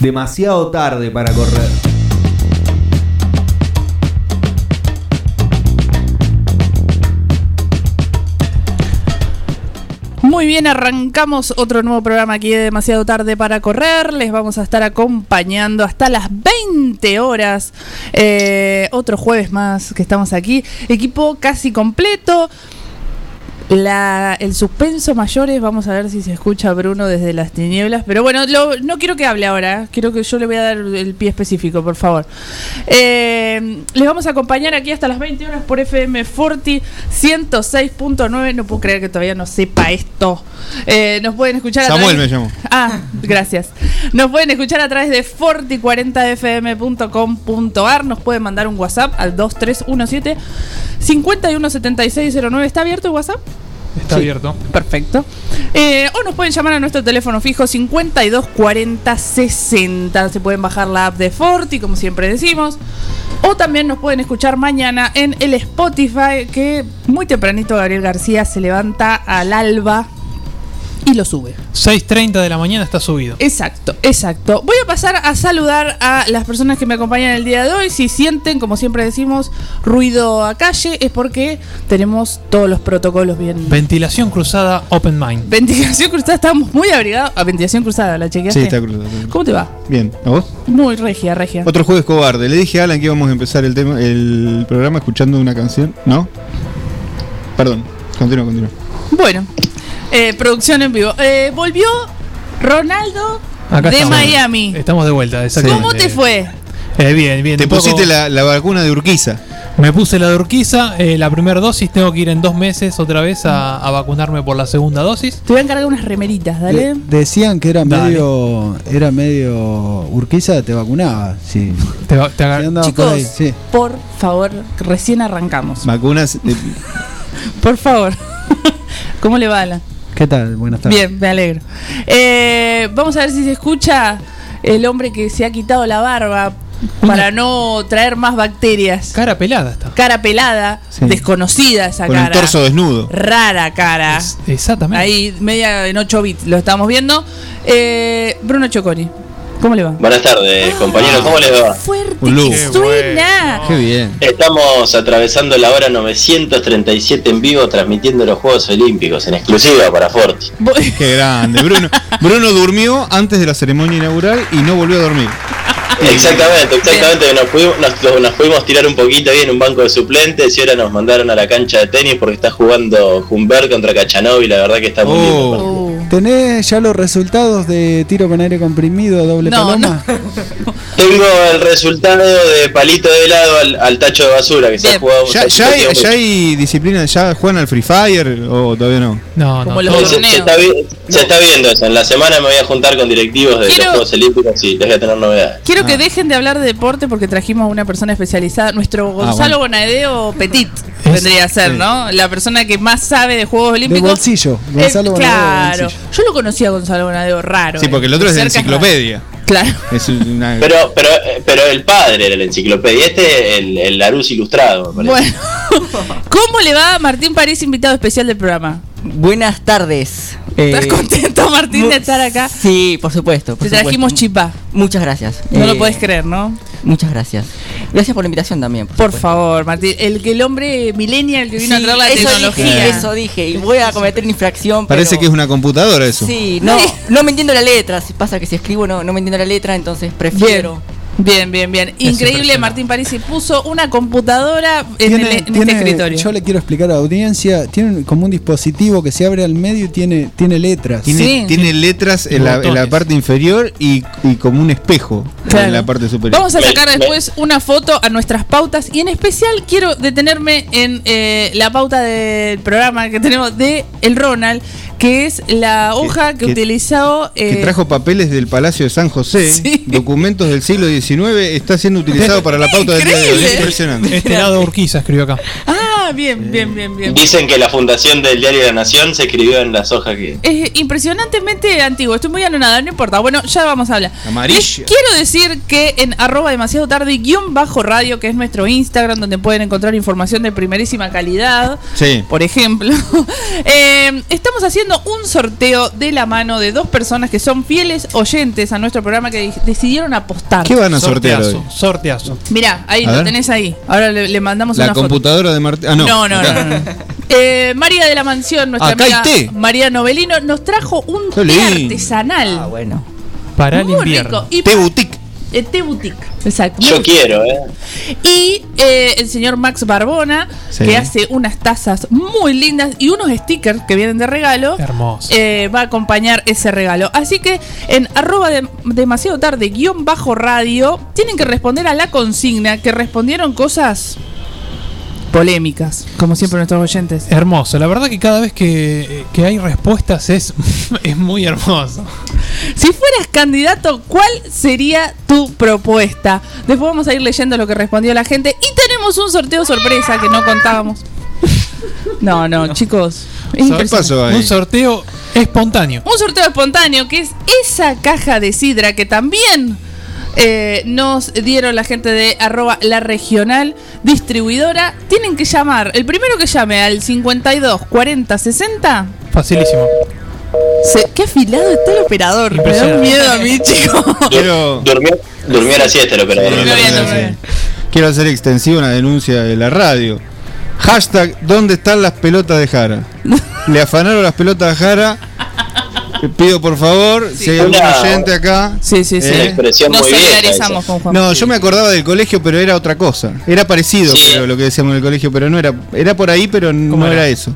Demasiado tarde para correr. Muy bien, arrancamos otro nuevo programa aquí de demasiado tarde para correr. Les vamos a estar acompañando hasta las 20 horas. Eh, otro jueves más que estamos aquí. Equipo casi completo. La, el suspenso mayor es, vamos a ver si se escucha Bruno desde las tinieblas, pero bueno, no quiero que hable ahora, quiero que yo le voy a dar el pie específico, por favor. Eh, les vamos a acompañar aquí hasta las 20 horas por FM Forti 106.9, no puedo creer que todavía no sepa esto. Eh, nos pueden escuchar a Samuel me llamo. Ah, gracias. Nos pueden escuchar a través de forti40fm.com.ar, nos pueden mandar un WhatsApp al 2317 517609. ¿Está abierto el WhatsApp? Está Sí. abierto. Perfecto. Eh, o nos pueden llamar a nuestro teléfono fijo 52 40 60. Se pueden bajar la app de Forti, como siempre decimos. O también nos pueden escuchar mañana en el Spotify, que muy tempranito Gabriel García se levanta al alba y lo sube. 6.30 de la mañana está subido. Exacto, exacto. Voy a pasar a saludar a las personas que me acompañan el día de hoy. Si sienten, como siempre decimos, ruido a calle, es porque tenemos todos los protocolos bien. Ventilación cruzada Open Mind. Ventilación cruzada, estamos muy abrigados. A ventilación cruzada, ¿la chequeaste? Sí, está cruzado. ¿Cómo te va? Bien, ¿a vos? Muy regia, regia. Otro jueves cobarde. Le dije a Alan que íbamos a empezar el tema, el programa escuchando una canción. ¿No? Perdón. Continúa, continúa. Bueno, eh, producción en vivo. Eh, volvió Ronaldo Acá de estamos. Miami. Estamos de vuelta, exactamente. ¿Cómo te fue? Eh, bien, bien. Te pusiste la, la vacuna de Urquiza. Me puse la de Urquiza, eh, la primera dosis. Tengo que ir en dos meses otra vez a, a vacunarme por la segunda dosis. Te voy a encargar unas remeritas, dale. De- decían que era Dale. medio era medio Urquiza te vacunaba, sí. Te, va- te agar- andaba por Chicos, ahí, sí. por favor, recién arrancamos. Vacunas. Por favor. ¿Cómo le va, Alan? ¿Qué tal? Buenas tardes. Bien, me alegro. Eh, vamos a ver si se escucha el hombre que se ha quitado la barba para no traer más bacterias. cara pelada está. Cara pelada, Sí. desconocida esa con el cara. torso desnudo. Rara cara. Es- exactamente. Ahí, media en 8 bits, lo estamos viendo. Eh, Bruno Choconi, ¿cómo le va? Buenas tardes, compañeros, ¿cómo les va? Fuerte Un lujo. que Qué suena. Qué bien. Estamos atravesando la hora 937 en vivo, transmitiendo los Juegos Olímpicos en exclusiva para Forti. Qué grande. Bruno, Bruno durmió antes de la ceremonia inaugural y no volvió a dormir. Exactamente, exactamente. Nos pudimos, nos, nos pudimos tirar un poquito ahí en un banco de suplentes y ahora nos mandaron a la cancha de tenis porque está jugando Humbert contra Cachanov y la verdad que está muy partido. Uh, ¿Tenés ya los resultados de tiro con aire comprimido doble No, paloma? Tengo el resultado de palito de helado al, al tacho de basura que se ha jugado. ¿Ya, ya hay, ya hay disciplina? ¿Ya juegan al Free Fire o todavía no? No, Como no. los todo- Se, se está, vi- se está viendo eso. En la semana me voy a juntar con directivos de Quiero- los Juegos Olímpicos y les voy a tener novedades. Quiero que Ah. dejen de hablar de deporte porque trajimos a una persona especializada. Nuestro Gonzalo bueno. Bonadeo Petit vendría a ser, sí. ¿no? La persona que más sabe de Juegos De Olímpicos. bolsillo. Eh, Gonzalo de claro. bolsillo. Yo lo conocí a Gonzalo Bonadeo raro. Sí, eh. porque el otro es de enciclopedia. raro. Claro. Es una... Pero, pero, pero el padre era la enciclopedia, este el, el Larus ilustrado, me. Bueno, ¿cómo le va Martín París, invitado especial del programa? Buenas tardes. ¿Estás Eh, contento, Martín, de estar acá? Sí, por supuesto. por Te trajimos chipá. Muchas gracias. No lo Eh, puedes creer, ¿no? Muchas gracias. Gracias por la invitación también. Por, favor, Martín. El que el hombre millennial que vino a Sí, traer la eso tecnología. Dije, eso dije. Y voy a cometer una infracción. Parece pero- que es una computadora eso. Sí, no, no me entiendo la letra. Si pasa que si escribo no, no me entiendo la letra, entonces prefiero. Bien, bien, bien. Increíble, impresionante. Martín Parisi puso una computadora en, el- Tiene- en tiene- este escritorio. Yo le quiero explicar a la audiencia, tiene como un dispositivo que se abre al medio y tiene, tiene letras. Tiene, Sí. tiene letras en la, en la parte inferior y, y como un espejo Claro. en la parte superior. Vamos a sacar después una foto a nuestras pautas y en especial quiero detenerme en eh, la pauta del programa que tenemos de el Ronald, que es la hoja que, que- utilizó... que eh, trajo papeles del Palacio de San José, Sí. documentos del siglo XIX, está siendo utilizado para la pauta del día de hoy. Impresionante. Este lado Urquiza escribió acá. Ah, bien, bien, bien, bien. Dicen que la fundación del diario La Nación se escribió en las hojas que... Es impresionantemente antiguo, estoy muy anonada, no importa. Bueno, ya vamos a hablar. Amarilla. Les quiero decir que en arroba demasiado tarde guion bajo radio, que es nuestro Instagram, donde pueden encontrar información de primerísima calidad, Sí. por ejemplo, eh, estamos haciendo un sorteo de la mano de dos personas que son fieles oyentes a nuestro programa que decidieron apostar. ¿Qué van a sortear hoy? Sorteazo, sorteazo. Mirá, ahí A lo ver. tenés ahí. Ahora le, le mandamos La una foto. computadora de Martín. Ah, no. No, no. Eh, María de la Mansión, nuestra Acá hay amiga té. María Novelino, nos trajo un té artesanal. Ah, bueno. Para el muy invierno. rico. Y Té pa- Boutique. eh, té boutique. Exacto. Yo quiero, ¿eh? Y eh, el señor Max Barbona, Sí. que hace unas tazas muy lindas y unos stickers que vienen de regalo. Hermoso. eh, va a acompañar ese regalo. Así que en arroba de- demasiado tarde guion bajo radio tienen que responder a la consigna que respondieron cosas polémicas, como siempre nuestros oyentes. Hermoso. La verdad que cada vez que, que hay respuestas es, es muy hermoso. Si fueras candidato, ¿cuál sería tu propuesta? Después vamos a ir leyendo lo que respondió la gente y tenemos un sorteo sorpresa que no contábamos. No, no, chicos. So- ¿Qué pasó ahí? Un sorteo espontáneo. Un sorteo espontáneo que es esa caja de sidra que también eh, nos dieron la gente de arroba la regional distribuidora. Tienen que llamar, el primero que llame al 52 40 60. Facilísimo. Se- qué afilado está el operador. Me da miedo a mí, chicos. Quiero, Durmió, durmió a la siesta el operador. Sí. bien. quiero hacer extensiva una denuncia de la radio. Hashtag, ¿dónde están las pelotas de Jara? Le afanaron las pelotas a Jara. Le Pido por favor, si hay algún oyente acá. Sí, sí, sí. Eh, expresión Nos muy solidarizamos con Juan. No, yo me acordaba del colegio, pero era otra cosa. Era parecido, Sí. creo, lo que decíamos en el colegio, pero no era. Era por ahí, pero no era? era eso.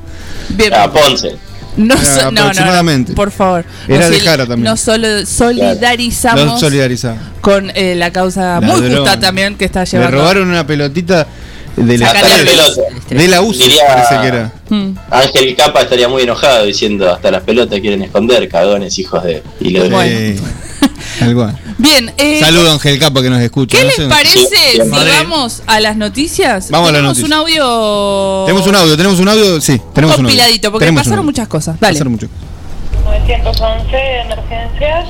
Bien. Ah, Ponce. No, Ah, so- no, no, no, aproximadamente. por favor. Era de Jara también. Nos solo solidarizamos solidarizamos. con eh, la causa muy justa también que está Le llevando. robaron una pelotita de la, pelotas. de la UCI, Diría- parece que era. Mm. Ángel Capa estaría muy enojado diciendo hasta las pelotas quieren esconder, cagones, hijos de. Y lo Bueno. Cual. Bien, eh, Saludo a Ángel Capa que nos escucha. ¿qué no les sé- parece Sí, si. Madre. vamos a las noticias? Vamos a las tenemos noticias. un audio. Tenemos un audio, tenemos un audio, sí, tenemos un audio. compiladito, porque Tenemos pasaron muchas cosas. Dale. Pasaron mucho. 911, emergencias.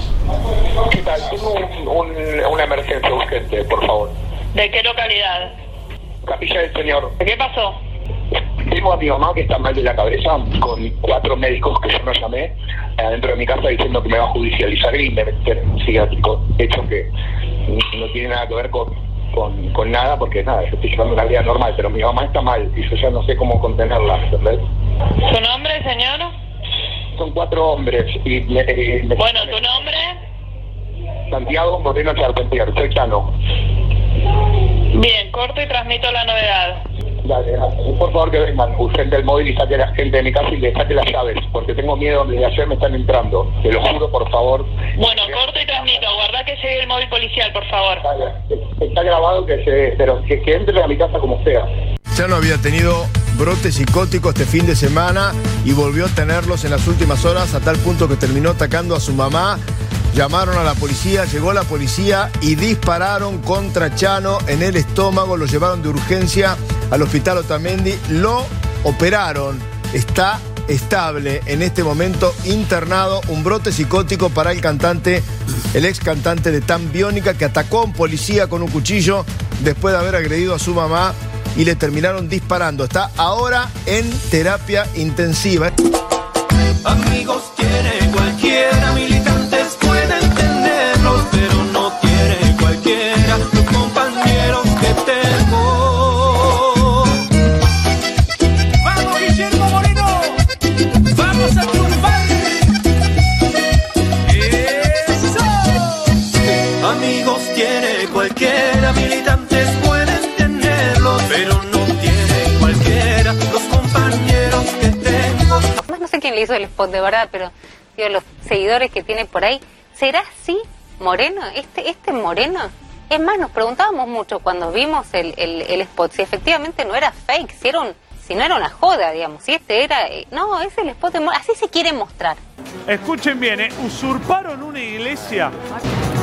¿Qué tal? Tengo un- un- una emergencia urgente, por favor. ¿De qué localidad? Capilla del Señor. ¿Qué pasó? Tengo a mi mamá que está mal de la cabeza con cuatro médicos que yo no llamé adentro de mi casa diciendo que me va a judicializar y me meter en psiquiátrico. Hecho que no tiene nada que ver con, con, con nada porque nada, yo estoy llevando una vida normal, pero mi mamá está mal y yo ya no sé cómo contenerla, ¿entendés? ¿Su nombre, señor? Son cuatro hombres y me, eh, me- Bueno, ¿tu nombre? Santiago Moreno Charpentier, soy Chano. Bien, corto y transmito la novedad. Dale, dale. por favor que vengan urgente el móvil y saque a la gente de mi casa y le saque las llaves, porque tengo miedo, desde ayer me están entrando. Te lo juro, por favor. Bueno, corto y transmito. Guarda que llegue el móvil policial, por favor. Dale, Está grabado que se, pero que, que entre a mi casa como sea. Ya no había tenido brote psicótico este fin de semana y volvió a tenerlos en las últimas horas a tal punto que terminó atacando a su mamá. Llamaron a la policía, llegó la policía y dispararon contra Chano en el estómago, lo llevaron de urgencia al hospital Otamendi, lo operaron, está estable en este momento internado, un brote psicótico para el cantante, el ex cantante de Tan Biónica que atacó a un policía con un cuchillo después de haber agredido a su mamá y le terminaron disparando. Está ahora en terapia intensiva. Amigos tiene cualquiera, hizo el spot de verdad, pero digo, los seguidores que tiene por ahí, ¿será así Moreno? ¿Este, este Moreno? Es más, nos preguntábamos mucho cuando vimos el, el, el spot si efectivamente no era fake, si, era un, si no era una joda, digamos, si este era... eh, No, es el spot de Moreno, así se quiere mostrar. Escuchen bien, ¿eh? usurparon una iglesia,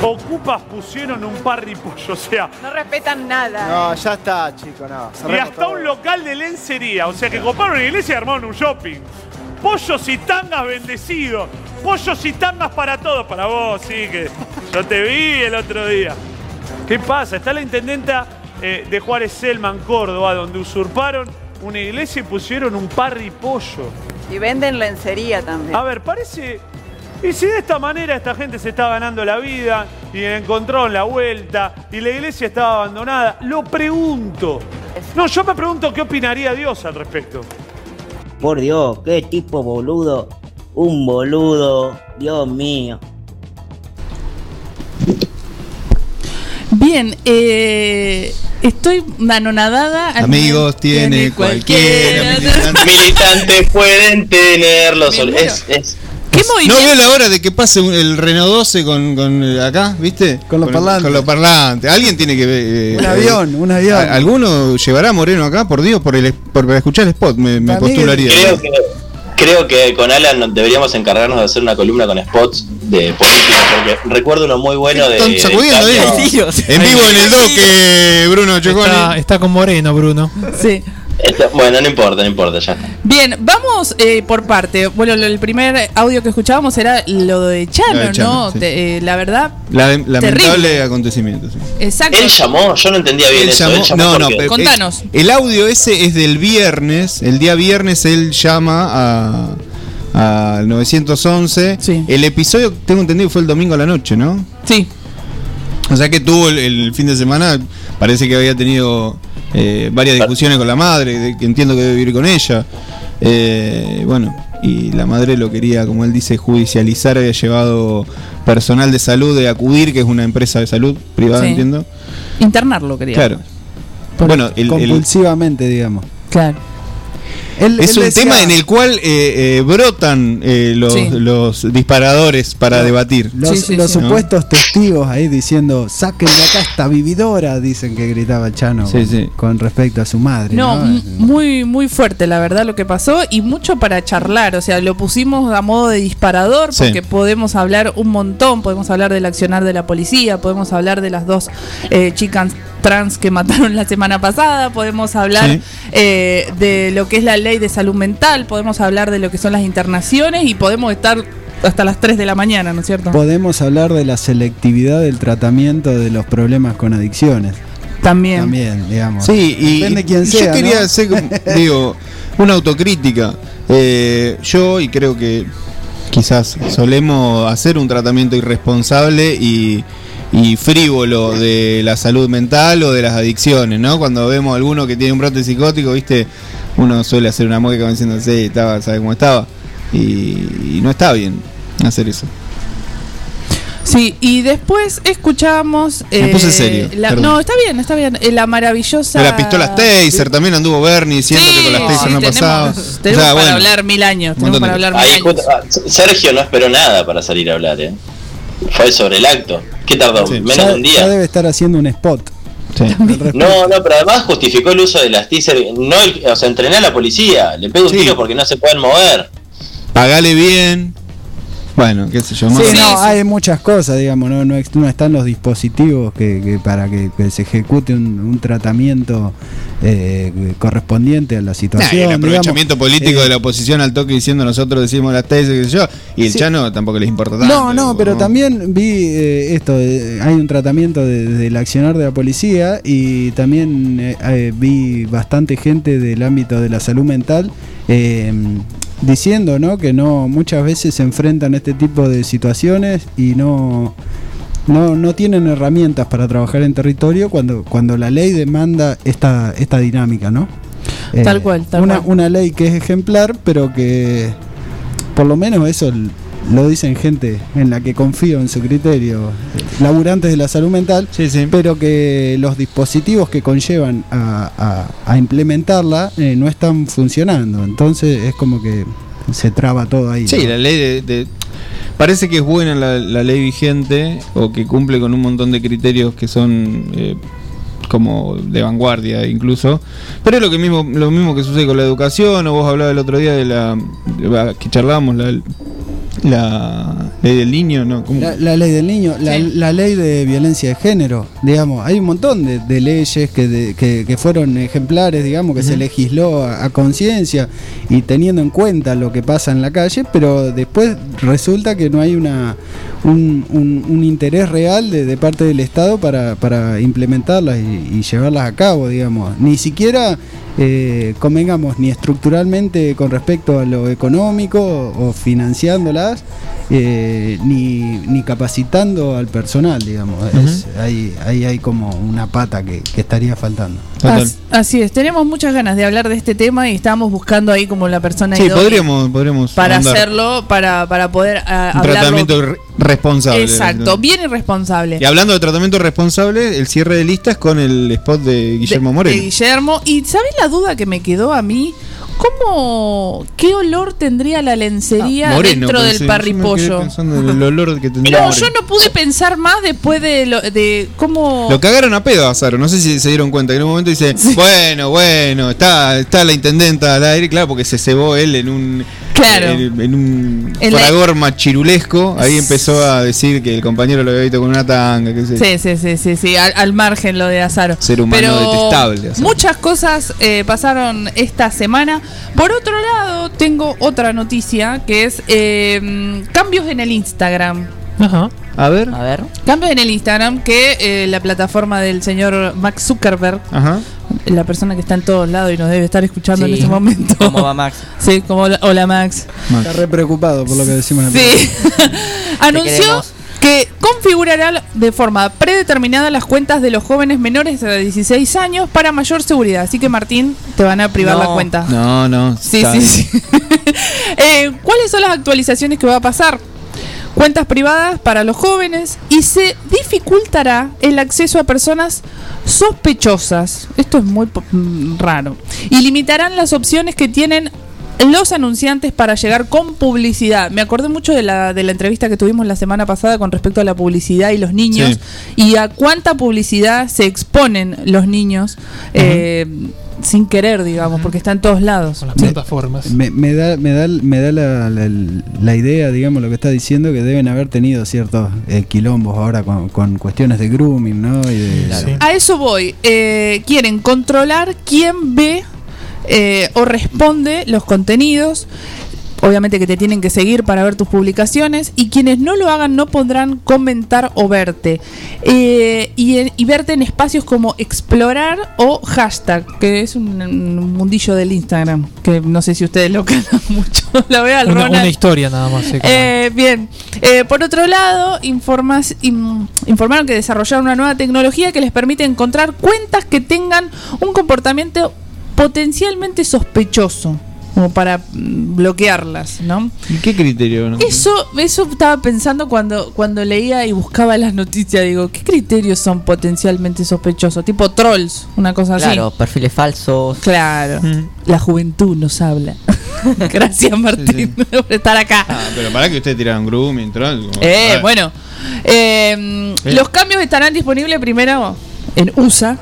ocupas pusieron un parripollo, o sea, No respetan nada. No, ya está, chico, no. y hasta todo. un local de lencería, o sea que coparon una iglesia y armaron un shopping. Pollos y tangas bendecidos, pollos y tangas para todos, para vos, sí, que yo te vi el otro día. ¿Qué pasa? Está la intendenta eh, de Juárez Selman, Córdoba, donde usurparon una iglesia y pusieron un parripollo. Y venden lencería también. A ver, parece. Y si de esta manera esta gente se está ganando la vida y encontraron la vuelta y la iglesia estaba abandonada, lo pregunto. No, yo me pregunto qué opinaría Dios al respecto. Por Dios, qué tipo boludo. Un boludo, Dios mío. Bien, eh, estoy anonadada. Amigos tiene cualquiera. militante. Militantes pueden tenerlos. Es, es, ¿Qué No veo la hora de que pase el Renault 12 con, con, eh, acá, ¿viste? Con los parlantes. Con los parlantes. Alguien tiene que ver. eh, Un eh, avión, un avión. ¿a- ¿Alguno llevará a Moreno acá? Por Dios, por, el, por para escuchar el spot, me, me postularía. creo, que, creo que con Alan deberíamos encargarnos de hacer una columna con spots de política, porque recuerdo uno muy bueno de. Están sacudiendo de ahí. Caño. En vivo en el doque, Bruno Choconi. Está, está con Moreno, Bruno. Sí. Esto- bueno, no importa, no importa, ya. Bien, vamos eh, por parte. Bueno, lo- el primer audio que escuchábamos era lo de Chano, Lo de Chano, ¿no? sí. Te- eh, la verdad, La- lamentable Terrible. acontecimiento. sí. exacto. Él llamó, yo no entendía bien Él eso. llamó- él llamó no, no, pero- Contanos. el audio ese es del viernes. El día viernes él llama a al 911. El episodio, tengo entendido, fue el domingo a la noche, ¿no? Sí. O sea que tuvo el, el fin de semana, parece que había tenido eh, varias discusiones con la madre, de- que entiendo que debe vivir con ella. Eh, bueno, y la madre lo quería, como él dice, judicializar, había llevado personal de salud de Acudir, que es una empresa de salud privada, Sí. entiendo. Internarlo, quería. Claro. Bueno, el- el, Compulsivamente, digamos. Claro. Él- es él un decía- tema en el cual eh, eh, brotan eh, los, Sí. los disparadores para debatir. Los, los ¿No? supuestos testigos ahí diciendo, saquen de acá esta vividora, dicen que gritaba Chano Sí, sí. con respecto a su madre. No, muy, muy fuerte, la verdad, lo que pasó y mucho para charlar. O sea, lo pusimos a modo de disparador Sí. porque podemos hablar un montón. Podemos hablar del accionar de la policía, podemos hablar de las dos eh, chicas trans que mataron la semana pasada, podemos hablar Sí. eh, de lo que es la ley de salud mental, podemos hablar de lo que son las internaciones y podemos estar hasta las 3 de la mañana, ¿no es cierto? Podemos hablar de la selectividad del tratamiento de los problemas con adicciones. También. También, digamos. Sí, y Depende quién sea. yo quería ¿no? hacer, digo, una autocrítica. Eh, yo, y creo que quizás solemos hacer un tratamiento irresponsable y, y frívolo de la salud mental o de las adicciones, ¿no? Cuando vemos a alguno que tiene un brote psicótico, ¿viste? Uno suele hacer una mueca diciendo, sí, estaba, ¿sabe cómo estaba? Y, y no está bien hacer eso. Sí, y después escuchamos. Me puse serio, la- no, está bien, está bien. eh, La maravillosa. De las pistolas Taser, también anduvo Bernie diciendo que con las Taser sí, no tenemos- pasaba. Tenemos O sea, para bueno. hablar mil años. Tenemos para de- hablar mil años. ah, Sergio no esperó nada para salir a hablar, ¿eh? Fue sobre el acto. ¿Qué tardó? Menos ya, de un ya día. debe estar haciendo un spot. No, no, pero además justificó el uso de las teaser. No, el- o sea, entrené a la policía. Le pego un tiro porque no se pueden mover. Pagale bien. Bueno, qué sé yo. Sí, más- no, hay muchas cosas, digamos, no, no, no están los dispositivos que, que para que, que se ejecute un, un tratamiento eh, correspondiente a la Nah, situación. y el digamos. aprovechamiento político Eh, de la oposición al toque diciendo nosotros decimos las tesis, qué sé yo, y el Sí. Chano tampoco les importa tanto. No, no, pero también vi eh, esto, eh, hay un tratamiento de- del accionar de la policía y también eh, eh, vi bastante gente del ámbito de la salud mental eh, diciendo ¿no? que no muchas veces se enfrentan a este tipo de situaciones y no, no, no tienen herramientas para trabajar en territorio cuando, cuando la ley demanda esta, esta dinámica, ¿no? Eh, Tal cual, tal una, cual. una ley que es ejemplar, pero que por lo menos eso lo dicen gente en la que confío en su criterio, laburantes de la salud mental, pero que los dispositivos que conllevan a, a- a implementarla eh, no están funcionando. Entonces es como que se traba todo ahí. Sí, ¿no? la ley de, de- Parece que es buena la, la ley vigente o que cumple con un montón de criterios que son eh, como de vanguardia incluso. Pero es lo que mismo lo mismo que sucede con la educación o vos hablabas el otro día de la que charlábamos la, la ley del niño, ¿no? ¿Cómo? La, la ley del niño, la, la ley de violencia de género, digamos, hay un montón de, de leyes que, de- que, que fueron ejemplares, digamos, que se legisló a, a conciencia y teniendo en cuenta lo que pasa en la calle, pero después resulta que no hay una un, un- un interés real de, de parte del Estado para, para implementarlas y, y llevarlas a cabo, digamos. Ni siquiera eh, convengamos ni estructuralmente con respecto a lo económico o financiándolas, eh, ni, ni capacitando al personal, digamos. Es- ahí, ahí hay como una pata que, que estaría faltando. As- así es, tenemos muchas ganas de hablar de este tema y estamos buscando ahí como la persona Sí, idónea podríamos, podríamos para hacerlo, para, para poder un hablarlo. tratamiento re- responsable. Exacto, bien irresponsable. Y hablando de tratamiento responsable, el cierre de listas con el spot de Guillermo de, Moreno. de Guillermo. Y ¿sabes la duda que me quedó a mí? ¿Cómo, qué olor tendría la lencería Ah, Moreno, dentro del parripollo? quedé pensando en el olor que tendría No, Moreno. yo no pude pensar más después de, lo, de cómo... Lo cagaron a pedo a Azaro, no sé si se dieron cuenta que en un momento dice, bueno, bueno, está, está la intendenta al aire, claro, porque se cebó él en un Claro. En, en un En la- fragor chirulesco, ahí empezó a decir que el compañero lo había visto con una tanga, qué sé yo. Sí, sí, sí, sí, sí, al, al margen lo de Azaro. Ser humano Pero detestable, Azaro. Muchas cosas eh, pasaron esta semana. Por otro lado, tengo otra noticia que es eh, cambios en el Instagram. Ajá. A ver. A ver. Cambios en el Instagram que eh, la plataforma del señor Max Zuckerberg, Ajá. La persona que está en todos lados y nos debe estar escuchando en este momento. ¿Cómo va Max? Sí, como hola, hola, Max. Está re preocupado por lo que decimos en el Sí. Anunció que configurará de forma predeterminada las cuentas de los jóvenes menores de 16 años para mayor seguridad. Así que Martín, te van a privar No. la cuenta. No, no. Sí, sí, sí. Eh, ¿Cuáles son las actualizaciones que va a pasar? Cuentas privadas para los jóvenes y se dificultará el acceso a personas sospechosas. Esto es muy mm, raro. Y limitarán las opciones que tienen los anunciantes para llegar con publicidad. Me acordé mucho de la, de la entrevista que tuvimos la semana pasada con respecto a la publicidad y los niños y a cuánta publicidad se exponen los niños eh, sin querer, digamos, porque está en todos lados. Las plataformas. Me, me da, me da, me da la, la- la idea, digamos, lo que está diciendo, que deben haber tenido ciertos eh, quilombos ahora con, con cuestiones de grooming, ¿no? Y de, A eso voy. Eh, quieren controlar quién ve eh, o responde los contenidos. Obviamente que te tienen que seguir para ver tus publicaciones y quienes no lo hagan no podrán comentar o verte. Eh, y, y verte en espacios como explorar o hashtag, que es un, un mundillo del Instagram, que no sé si ustedes lo calan mucho. lo veo al Una, Ronald. una historia nada más. eh, Eh, bien, por otro lado, informas- informaron que desarrollaron una nueva tecnología que les permite encontrar cuentas que tengan un comportamiento potencialmente sospechoso, como para mm, bloquearlas, ¿no? ¿Y qué criterio? no? Eso, eso estaba pensando cuando, cuando leía y buscaba las noticias, digo, ¿qué criterios son potencialmente sospechosos? Tipo trolls, una cosa así. Claro, perfiles falsos. Claro. La juventud nos habla. Gracias, Martín, por estar acá. Ah, pero para que ustedes tiraron grooming, troll. como- Eh, bueno. Eh, Eh. Los cambios estarán disponibles primero en USA,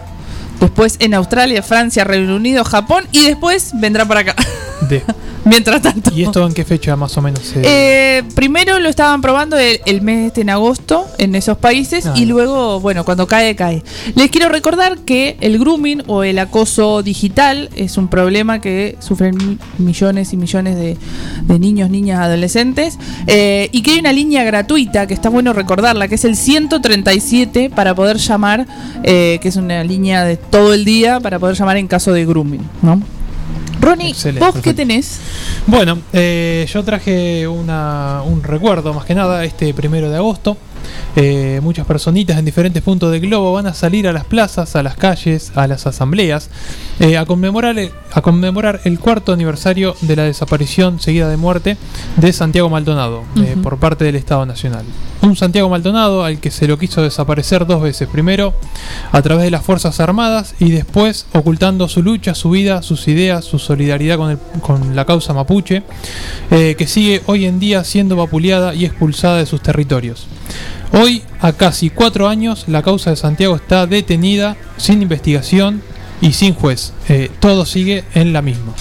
después en Australia, Francia, Reino Unido, Japón y después vendrá para acá. de- Mientras tanto. ¿Y esto en qué fecha más o menos? se- Eh, primero lo estaban probando el, el mes este en agosto en esos países Ah. y luego, bueno, cuando cae, cae. Les quiero recordar que el grooming o el acoso digital es un problema que sufren mi- millones y millones de, de niños, niñas, adolescentes eh, y que hay una línea gratuita que está bueno recordarla, que es el 137 para poder llamar, eh, que es una línea de todo el día para poder llamar en caso de grooming, ¿no? Ronnie, Excelente, ¿vos qué tenés? Bueno, eh, yo traje una, un recuerdo más que nada este primero de agosto. Eh, muchas personitas en diferentes puntos del globo van a salir a las plazas, a las calles, a las asambleas, eh, a, conmemorar el, a conmemorar el cuarto aniversario de la desaparición seguida de muerte de Santiago Maldonado eh, por parte del Estado Nacional. Un Santiago Maldonado al que se lo quiso desaparecer dos veces, primero a través de las Fuerzas Armadas y después ocultando su lucha, su vida, sus ideas, su solidaridad con, el- con la causa mapuche, eh, que sigue hoy en día siendo vapuleada y expulsada de sus territorios. Hoy, a casi cuatro años, la causa de Santiago está detenida, sin investigación y sin juez. Eh, todo sigue en la misma.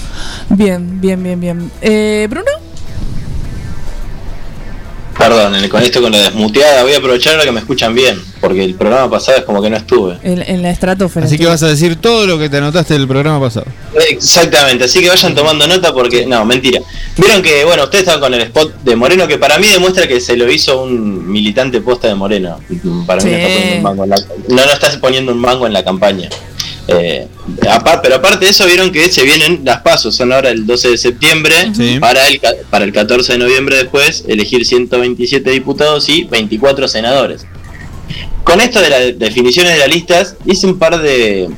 Bien, bien, bien, bien. Eh, Bruno, Perdón, con esto con la desmuteada, voy a aprovechar ahora que me escuchan bien, porque el programa pasado es como que no estuve. en, en la estratosfera. Así que vas a decir todo lo que te anotaste del programa pasado. Exactamente, así que vayan tomando nota porque, no, mentira. Vieron que, bueno, ustedes estaban con el spot de Moreno, que para mí demuestra que se lo hizo un militante posta de Moreno. Para mí no está poniendo un mango en la, no, no está poniendo un mango en la campaña. Eh, pero aparte de eso, vieron que se vienen las pasos, son ahora el 12 de septiembre, para, el, para el 14 de noviembre después, elegir 127 diputados y 24 senadores. Con esto de las definiciones de las listas, hice un par de,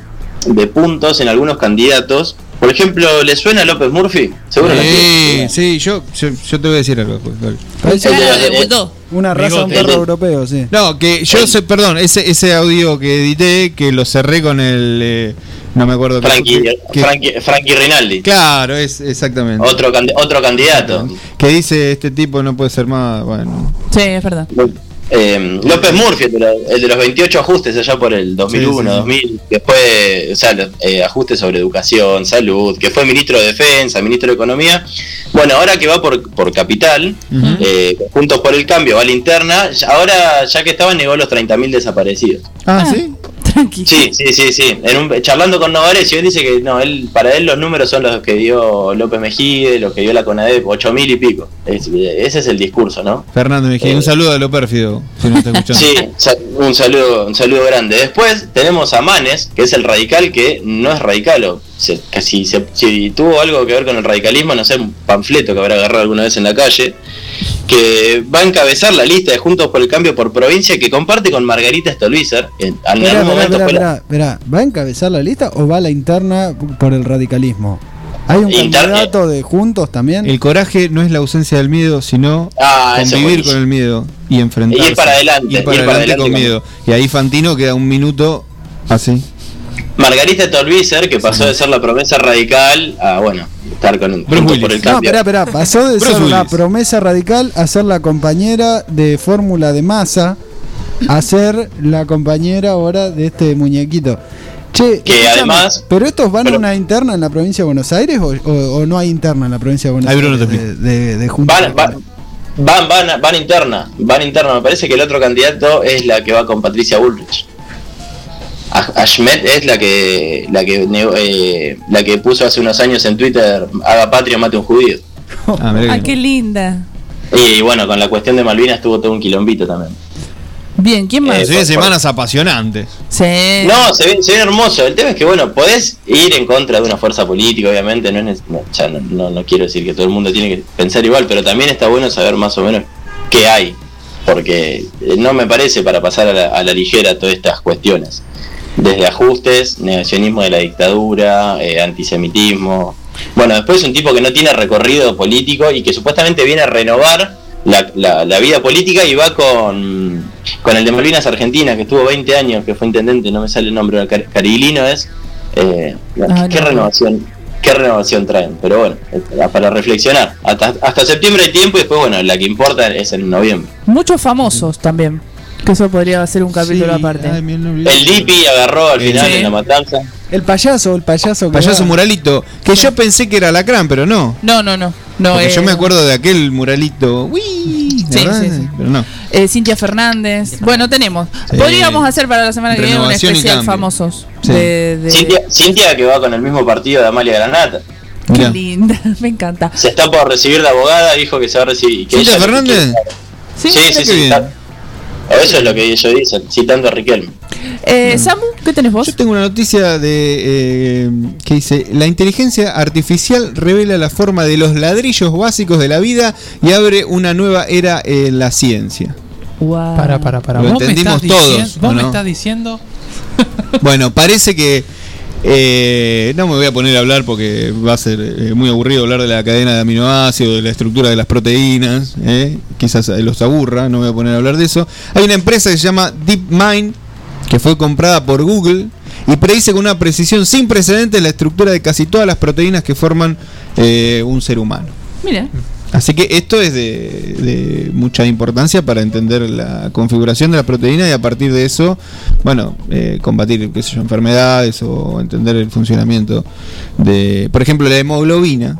de puntos en algunos candidatos. Por ejemplo, ¿le suena a López Murphy? Seguro que Sí, sí, yo, yo, yo te voy a decir algo dale. Parece Eh, una raza, un Bigote. perro europeo, sí. No, que yo sé, perdón, ese, ese audio que edité, que lo cerré con el. eh, no me acuerdo qué- Frankie, que- Frankie, Frankie Rinaldi. Claro, es exactamente. Otro, otro candidato. Que dice: Este tipo no puede ser más. Bueno. Sí, es verdad. Eh, López Murphy, el de, los, el de los 28 ajustes allá por el 2001, Sí, sí, sí. 2000, que fue, o sea, los, eh, ajustes sobre educación, salud, que fue ministro de Defensa, ministro de Economía, Bueno, ahora que va por, por capital, Ujú. eh, Juntos por el Cambio, va a linterna, ya- ahora ya que estaba negó los 30.000 desaparecidos. Ah, ¿sí? Sí, sí, sí, sí. En un- charlando con Novares, él dice que no, él, para él los números son los que dio López Mejide, los que dio la CONADEP, 8.000 y pico. Es- ese es el discurso, ¿no? Fernando Mejía, Eh, un saludo a lo pérfido, si no está escuchando. Sí, un saludo, un saludo grande. Después tenemos a Manes, que es el radical que no es radical, o se- que si, se- si tuvo algo que ver con el radicalismo, no sé, un panfleto que habrá agarrado alguna vez en la calle, que va a encabezar la lista de Juntos por el Cambio por provincia que comparte con Margarita Stolbizer. En, algún Esperá, momento fue la-. ¿Va a encabezar la lista o va a la interna por el radicalismo? ¿Hay un Interna. candidato de juntos también? El coraje no es la ausencia del miedo, sino Ah, convivir con el miedo y enfrentarse. Y ir para adelante, Ir para ir para adelante con miedo. Y ahí Fantino queda un minuto así. Margarita Stolbizer, que pasó de ser la promesa radical a, bueno, estar con Juntos por el No, Cambio. espera, espera. Pasó de Bruce ser Willis. promesa radical a ser la compañera de fórmula de masa a ser la compañera ahora de este muñequito. Che, Que además- ¿Pero estos van a una interna en la provincia de Buenos Aires o, o- o no hay interna en la provincia de Buenos Aires? de, de, de Juntos Van, van, van, van, van interna, van interna. Me parece que el otro candidato es la que va con Patricia Bullrich. A- Ahmed es la que la que nego- eh, la que puso hace unos años en Twitter haga patria mate un judío. Ah, Ah, qué linda. Y bueno, con la cuestión de Malvinas tuvo todo un quilombito también. Bien, ¿quién más? Eh, Se vienen semanas apasionantes. Sí. No, se ve, se ve hermoso. El tema es que, bueno, podés ir en contra de una fuerza política, obviamente. No, es, neces- no, ya no, no- no quiero decir que todo el mundo tiene que pensar igual, pero también está bueno saber más o menos qué hay. Porque eh, no me parece para pasar a la, a la ligera todas estas cuestiones. Desde ajustes, negacionismo de la dictadura, eh, antisemitismo. Bueno, después un tipo que no tiene recorrido político y que supuestamente viene a renovar la, la- la vida política y va con, con el de Malvinas Argentina, que estuvo 20 años, que fue intendente, no me sale el nombre, Car- Carilino es. Eh, Ah, ¿Qué no. renovación? ¿Qué renovación traen? Pero bueno, eh, para reflexionar. Hasta, hasta septiembre hay tiempo y después, bueno, la que importa es en noviembre. Muchos famosos también. Que eso podría ser un capítulo aparte. El Dipi agarró al final Sí. en la matanza. El payaso, el payaso que Payaso va- muralito, que yo pensé que era Lacrán, pero no. No, no, no. no Porque eh, yo me acuerdo de aquel muralito. Uy, Sí, ¿verdad? sí, sí. Pero no. eh, Cintia Fernández. Bueno, tenemos. Sí. Podríamos hacer para la semana que viene un especial famosos. Sí. De, de- Cintia, Cintia que va con el mismo partido de Amalia Granata. Qué linda, me encanta. Se está por recibir de abogada, dijo que se va a recibir. Que ¿Cintia Fernández? Sí, Sí, sí, o eso es lo que ellos dicen, citando a Riquelme. Eh, Samu, ¿qué tenés vos? Yo tengo una noticia de eh, que dice la inteligencia artificial revela la forma de los ladrillos básicos de la vida y abre una nueva era en la ciencia. Para, para, para. Lo ¿Vos me entendimos estás todos, ¿Vos ¿o me estás diciendo? Bueno, parece que eh, no me voy a poner a hablar porque va a ser eh, muy aburrido hablar de la cadena de aminoácidos, de la estructura de las proteínas, eh, quizás eh, los aburra, no me voy a poner a hablar de eso. Hay una empresa que se llama DeepMind que fue comprada por Google y predice con una precisión sin precedentes la estructura de casi todas las proteínas que forman un ser humano. Mira. Así que esto es de, de mucha importancia para entender la configuración de la proteína y a partir de eso, bueno, eh, combatir qué sé yo, enfermedades o entender el funcionamiento de, por ejemplo, la hemoglobina.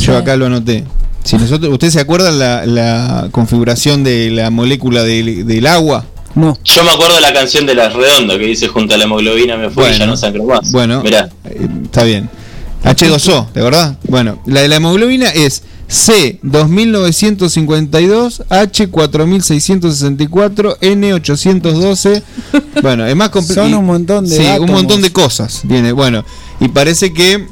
Yo acá lo anoté. Si nosotros, ¿ustedes se acuerdan la, la configuración de la molécula del, del agua? No. Yo me acuerdo de la canción de las redondas que dice junto a la hemoglobina me fui y Bueno. ya no sangro más. Bueno, Mirá. eh, está bien. H2O, ¿te acordás? Bueno, la de la hemoglobina es C2952, H4664, N812. Bueno, es más complicado. Son un montón de Sí, un montón de cosas. Viene, bueno, y parece que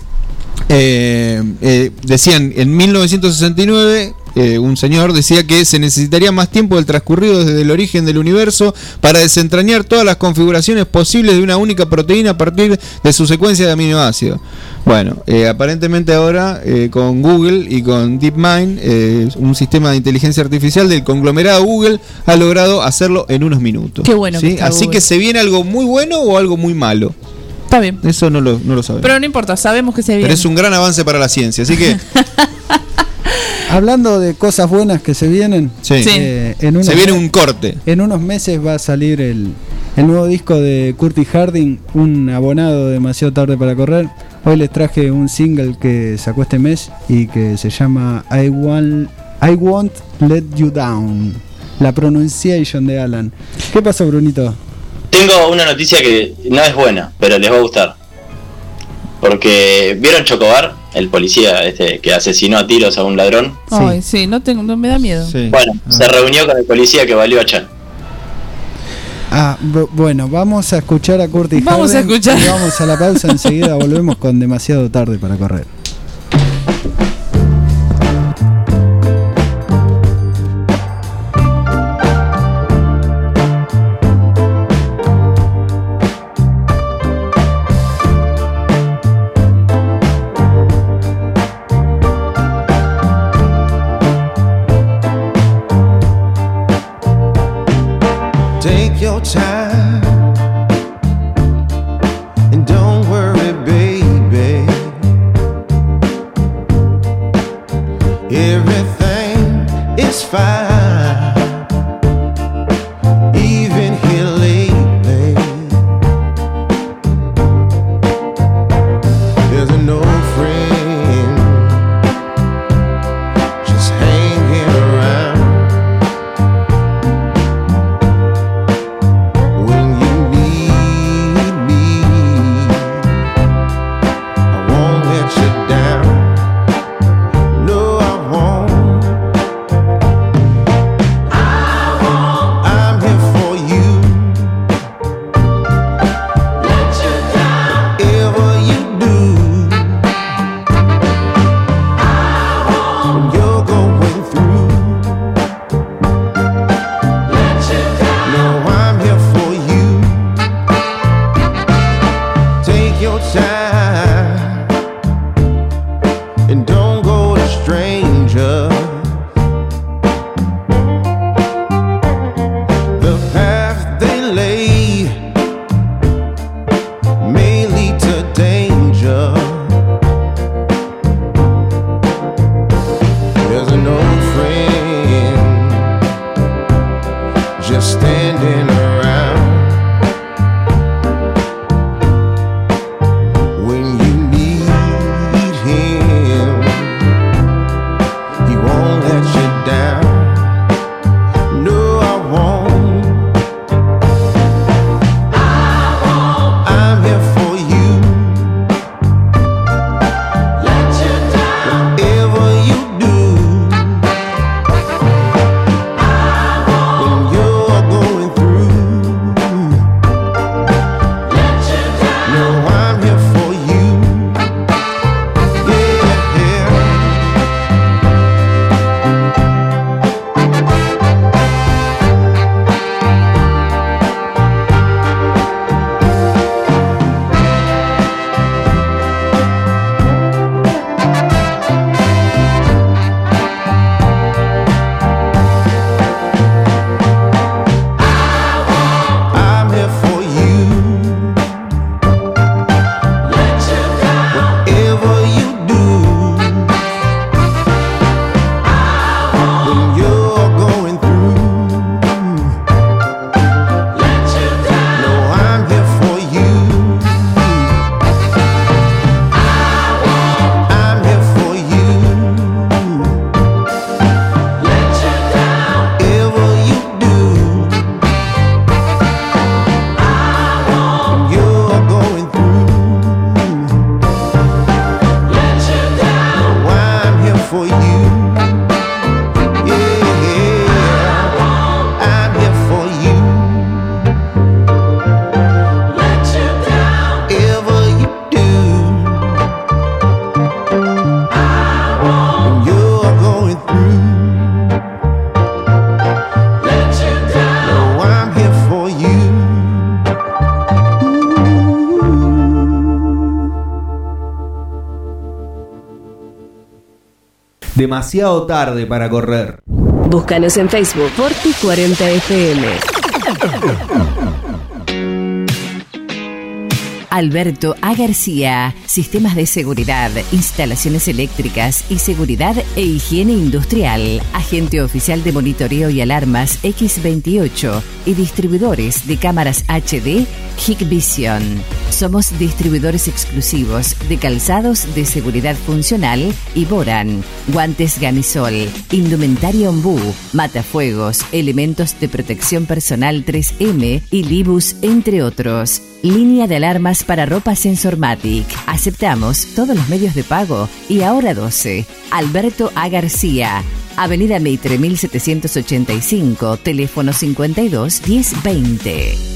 eh, eh, decían en 1969 eh, un señor decía que se necesitaría más tiempo del transcurrido desde el origen del universo para desentrañar todas las configuraciones posibles de una única proteína a partir de su secuencia de aminoácidos. Bueno, eh, aparentemente ahora eh, con Google y con DeepMind, eh, un sistema de inteligencia artificial del conglomerado Google ha logrado hacerlo en unos minutos. Qué bueno Así Google. que se viene algo muy bueno o algo muy malo. Está bien. Eso no lo, no lo sabemos. Pero no importa, sabemos que se viene. Pero es un gran avance para la ciencia, así que Hablando de cosas buenas que se vienen, Sí. Sí. eh, en Se unos viene me- un corte. En unos meses va a salir el, el nuevo disco de Curtis Harding, un abonado demasiado tarde para correr. Hoy les traje un single que sacó este mes y que se llama I Want, I Won't Let You Down. La pronunciation de Alan. ¿Qué pasó, Brunito? Tengo una noticia que no es buena, pero les va a gustar. Porque, ¿vieron Chocobar? El policía este que asesinó a tiros a un ladrón. Ay, sí, no, tengo, no me da miedo. Bueno, se reunió con el policía que valió a Chan. Ah, bu- bueno, vamos a escuchar a Curtis Vamos a escuchar. y vamos a la pausa enseguida. Volvemos con demasiado tarde para correr. Demasiado tarde para correr. Búscanos en Facebook Forti 40 FM. Alberto A. García, sistemas de seguridad, instalaciones eléctricas y seguridad e higiene industrial, agente oficial de monitoreo y alarmas X28 y distribuidores de cámaras HD Hikvision. Somos distribuidores exclusivos de calzados de seguridad funcional y Boran, guantes Ganisol, indumentaria Ombú, matafuegos, elementos de protección personal 3M y Libus, entre otros. Línea de alarmas para ropa Sensormatic. Aceptamos todos los medios de pago y ahora 12. Alberto A. García. Avenida Meitre 1785, teléfono 52 1020.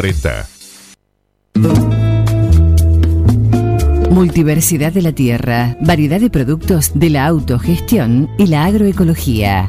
2040. Multiversidad de la tierra, variedad de productos de la autogestión y la agroecología.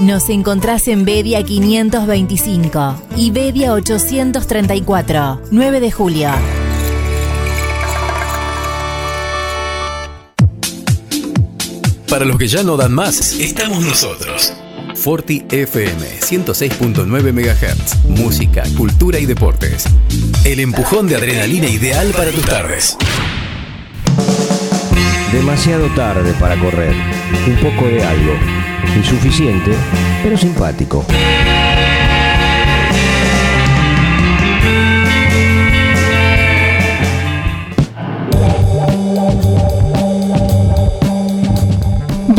Nos encontrás en Bedia 525 y Bedia 834, 9 de julio. Para los que ya no dan más, estamos nosotros. Forti FM 106.9 MHz. Música, cultura y deportes. El empujón de adrenalina ideal para tus tardes. Demasiado tarde para correr. Un poco de algo. Insuficiente, pero simpático.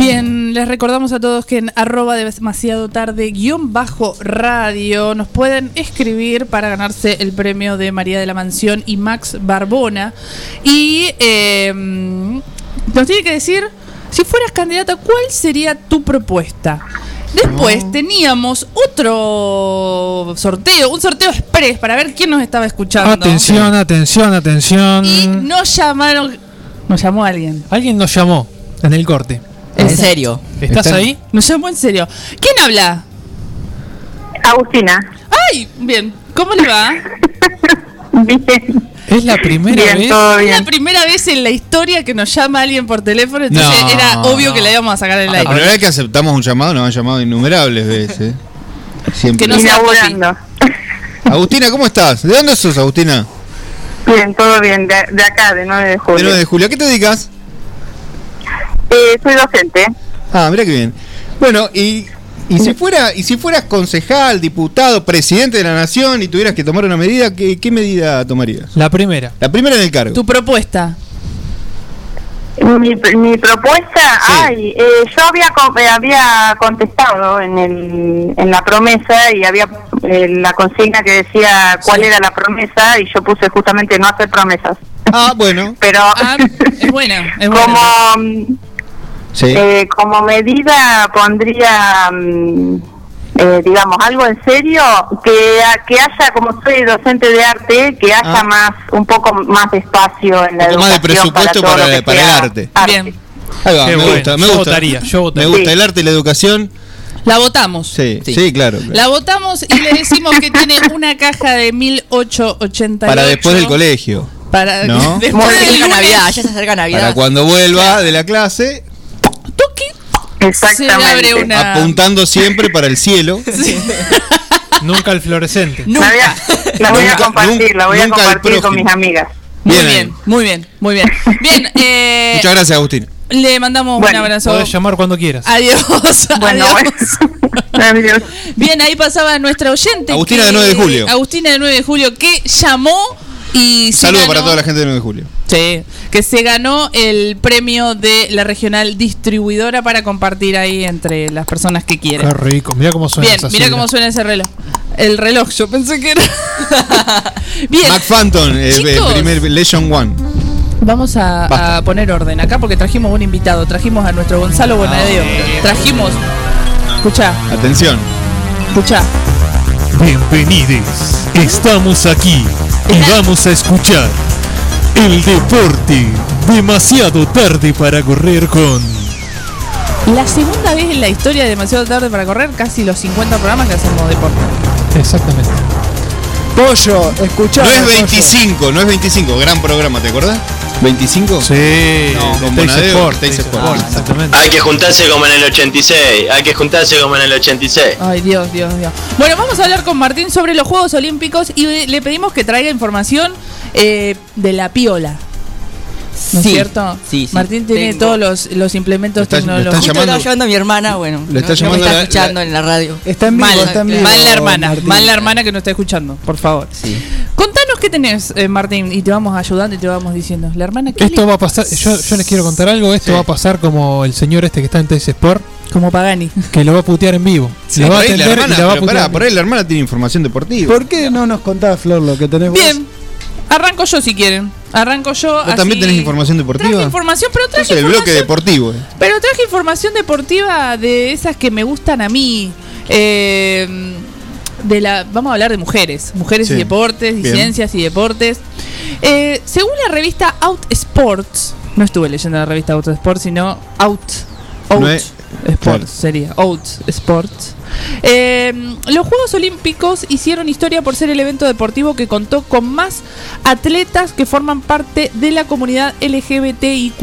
Bien, les recordamos a todos que en arroba demasiado tarde guion bajo radio nos pueden escribir para ganarse el premio de María de la Mansión y Max Barbona. Y eh, nos tiene que decir, si fueras candidata, ¿cuál sería tu propuesta? Después teníamos otro sorteo, un sorteo express para ver quién nos estaba escuchando. Atención, atención, atención. Y nos llamaron, nos llamó alguien. Alguien nos llamó en el corte. ¿En serio? ¿Estás Está- ahí? Nos llamó en serio. ¿Quién habla? Agustina. Ay, bien. ¿Cómo le va? Bien. Es la primera Bien, vez. Es la primera vez en la historia que nos llama alguien por teléfono, entonces No. era obvio que la íbamos a sacar La aire. primera vez que aceptamos un llamado, nos han llamado innumerables veces. Siempre. Que no sea Inaugurando. Agustina, ¿cómo estás? ¿De dónde sos, Agustina? Bien, todo bien. De, de acá, de 9 de De julio. 9 de julio. ¿A qué te dedicas? Eh, soy docente. Ah, mira qué bien. Bueno, y, y si fuera y si fueras concejal, diputado, presidente de la nación y tuvieras que tomar una medida, ¿qué, qué medida tomarías? La primera. La primera en el cargo. Tu propuesta. Mi, mi propuesta, ay, eh, yo había eh, había contestado en el, en la promesa y había eh, la consigna que decía cuál era la promesa y yo puse justamente no hacer promesas. Ah, bueno. Pero es buena, es como mm, Sí. eh, como medida pondría mm, eh, digamos algo en serio que que haya como soy docente de arte que haya Ah. más un poco más de espacio en la Un poco más de educación presupuesto para, el sea arte. Bien. Ahí va, me bueno. gusta, me Yo gusta. votaría, yo votaría. Me gusta Sí. el arte y la educación. La votamos. Sí, sí, claro. claro. La votamos y le decimos que tiene una caja de 1888. Para después del colegio. Para ¿No? después bien, lunes. Navidad, ya se acerca Navidad. Para cuando vuelva de la clase, Se abre una. apuntando siempre para el cielo. Nunca el fluorescente. La voy a, la voy a Nunca- compartir, la voy a nunca compartir con mis amigas. Muy Bien muy bien, muy bien. Bien, eh, Muchas gracias, Agustín. le mandamos un abrazo. Podés llamar cuando quieras. Adiós. Bueno, adiós. Bien, ahí pasaba nuestra oyente. Agustina que- de 9 de julio. Agustina de 9 de julio, que llamó y Saludos para toda la gente de 9 de julio. Sí, que se ganó el premio de la regional distribuidora para compartir ahí entre las personas que quieren. Qué rico. Mira cómo suena Bien, esa mira sigla. cómo suena ese reloj. El reloj, yo pensé que era. Bien, Mac Phantom, eh, Chicos. primer Legion One. vamos a, poner orden acá porque trajimos un invitado. Trajimos a nuestro Gonzalo Bonadeo. Trajimos. Escucha, Atención. escucha. Bienvenidos, estamos aquí y vamos a escuchar el deporte demasiado tarde para correr con La segunda vez en la historia de demasiado tarde para correr, casi los 50 programas que hacemos deporte. Exactamente. Pollo, escuchá. No es 25, no es 25. Gran programa, ¿te acordás? ¿25? Sí. No, con Bonadeo, exactamente. Hay que juntarse como en el 86. Hay que juntarse como en el 86. Ay, Dios, Dios, Dios. Bueno, vamos a hablar con Martín sobre los Juegos Olímpicos y le pedimos que traiga información eh, de la piola. ¿No es Sí, cierto? sí, sí. Martín tiene Tengo- todos los, los implementos Está- lo están tecnológicos. Justo llamando- estaba llevando a mi hermana, bueno. Lo está no- no llamando me está la- escuchando en la radio. Está en vivo, Mal, está en vivo. mal la hermana, Martín. mal la hermana que no está escuchando, por favor. Sí. Contanos qué tenés, eh, Martín, y te vamos ayudando y te vamos diciendo. La hermana que Esto va a pasar, yo, yo les quiero contar algo, esto Sí. va a pasar como el señor este que está en Teis Sport, como Pagani. que lo va a putear en vivo. Sí, lo va a por, ahí la atender hermana, y la va a putear. pará, por ahí la hermana tiene información deportiva. ¿Por qué no nos contás, Flor, lo que tenés vos? Arranco yo si quieren. Arranco yo. ¿Vos también tenés información deportiva? Traje información, pero traje Sos el bloque deportivo. eh. Pero traje información deportiva de esas que me gustan a mí. Eh, de la, vamos a hablar de mujeres, mujeres Sí. y deportes, y Bien. ciencias y deportes. Eh, según la revista Out Sports, No estuve leyendo la revista Out Sport, sino Out. Out No es- Sports claro. sería. Out Sports. Eh, los Juegos Olímpicos hicieron historia por ser el evento deportivo que contó con más atletas que forman parte de la comunidad LGBTIQ.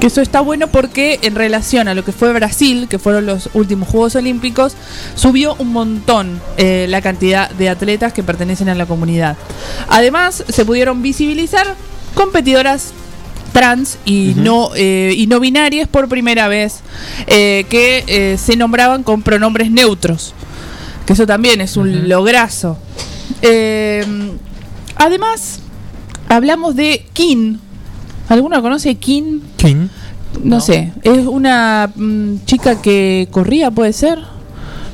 Que eso está bueno porque en relación a lo que fue Brasil, que fueron los últimos Juegos Olímpicos, subió un montón eh, la cantidad de atletas que pertenecen a la comunidad. Además, se pudieron visibilizar competidoras trans y no eh, y no binarias por primera vez eh, que eh, se nombraban con pronombres neutros que eso también es un lograzo Eh, además hablamos de Kin ¿alguno conoce Kin? ¿Quién? No, sé, es una mm, chica que corría, puede ser.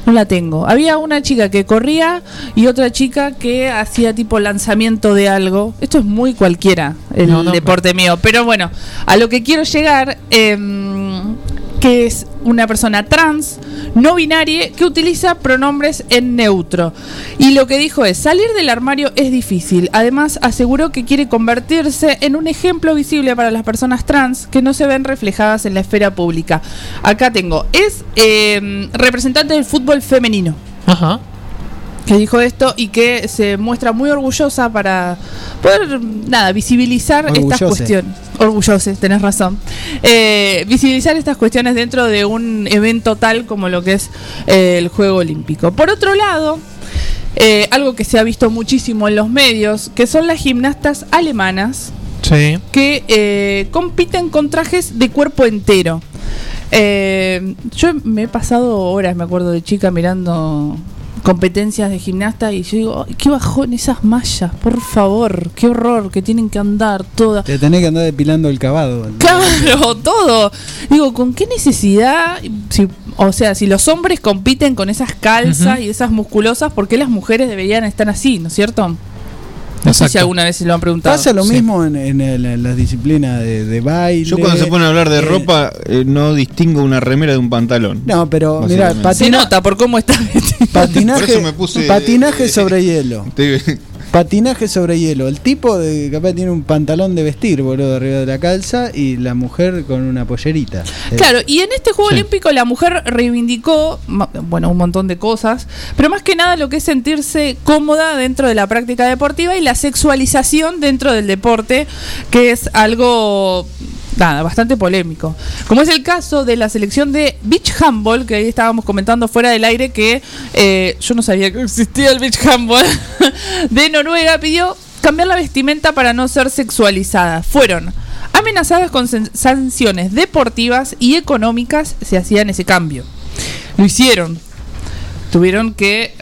No la tengo. Había una chica que corría y otra chica que hacía tipo lanzamiento de algo. Esto es muy cualquiera, el No, no, deporte mío. Pero bueno, a lo que quiero llegar, em, que es una persona trans, no binaria, que utiliza pronombres en neutro. Y lo que dijo es, salir del armario es difícil. Además, aseguró que quiere convertirse en un ejemplo visible para las personas trans que no se ven reflejadas en la esfera pública. Acá tengo, es em, representante del fútbol femenino Ajá. Que dijo esto y que se muestra muy orgullosa para poder, nada, visibilizar estas cuestiones. Orgullose, tenés razón. Eh, visibilizar estas cuestiones dentro de un evento tal como lo que es eh, el Juego Olímpico. Por otro lado, eh, algo que se ha visto muchísimo en los medios, que son las gimnastas alemanas Sí. que compiten con trajes de cuerpo entero. Yo me he pasado horas, me acuerdo de chica, mirando competencias de gimnasta y yo digo, "Ay, qué bajón esas mallas, por favor, qué horror que tienen que andar todas. Te tenés que andar depilando el cavado. Claro, todo. Digo, ¿con qué necesidad? Si, o sea, si los hombres compiten con esas calzas y esas musculosas, ¿por qué las mujeres deberían estar así, no es cierto? No sé si Exacto. alguna vez se lo han preguntado. Pasa lo Sí. mismo en, en el- en las disciplinas de, de baile. Yo cuando se pone a hablar de eh, ropa eh, no distingo una remera de un pantalón. No, pero mira, patina- Se nota por cómo está Por patinaje, eso me puse- patinaje sobre hielo. Patinaje sobre hielo. El tipo de capaz tiene un pantalón de vestir, boludo, arriba de la calza y la mujer con una pollerita. Eh, Claro, y en este Juego Sí. Olímpico la mujer reivindicó, ma- bueno, un montón de cosas, pero más que nada lo que es sentirse cómoda dentro de la práctica deportiva y la sexualización dentro del deporte, que es algo, nada, bastante polémico. Como es el caso de la selección de Beach Handball, que ahí estábamos comentando fuera del aire, que eh, yo no sabía que existía el Beach Handball, de Noruega, pidió cambiar la vestimenta para no ser sexualizada. Fueron amenazadas con san- sanciones deportivas y económicas si hacían ese cambio. Lo hicieron. Tuvieron que,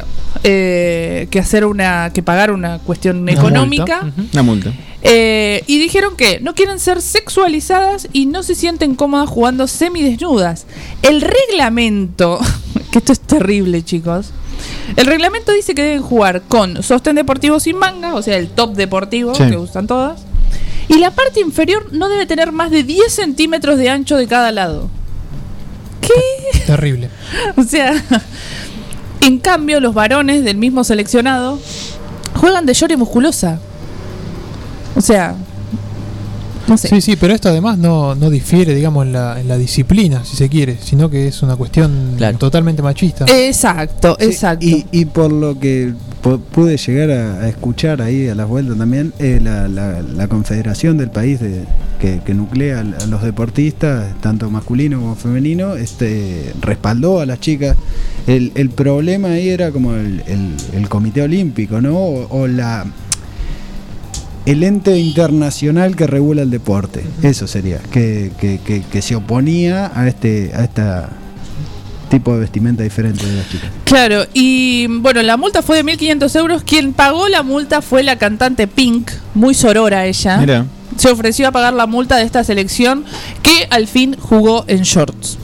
eh, que hacer una, que pagar una cuestión Una económica. multa. Una multa. Eh, y dijeron que no quieren ser sexualizadas y no se sienten cómodas jugando semidesnudas. El reglamento, que esto es terrible, chicos. El reglamento dice que deben jugar con sostén deportivo sin manga, o sea, el top deportivo Sí. que usan todas. Y la parte inferior no debe tener más de 10 centímetros de ancho de cada lado. ¿Qué? Terrible. O sea, en cambio, los varones del mismo seleccionado juegan de y musculosa. O sea, no sé. Sí, sí, pero esto además no, no difiere, digamos, en la, en la disciplina, si se quiere, sino que es una cuestión totalmente machista. Exacto, exacto. Y, y por lo que pude llegar a, a escuchar ahí a las vueltas también, eh, la, la- la confederación del país de, que, que nuclea a los deportistas, tanto masculino como femenino, este, respaldó a las chicas. El, el problema ahí era como el, el- el Comité Olímpico, ¿no? O, o la el ente internacional que regula el deporte. Eso sería, que, que, que, que se oponía a este a esta tipo de vestimenta diferente de las chicas. Claro, y bueno, la multa fue de 1.500 euros. Quien pagó la multa fue la cantante Pink, muy sorora ella. Mira. Se ofreció a pagar la multa de esta selección que al fin jugó en shorts.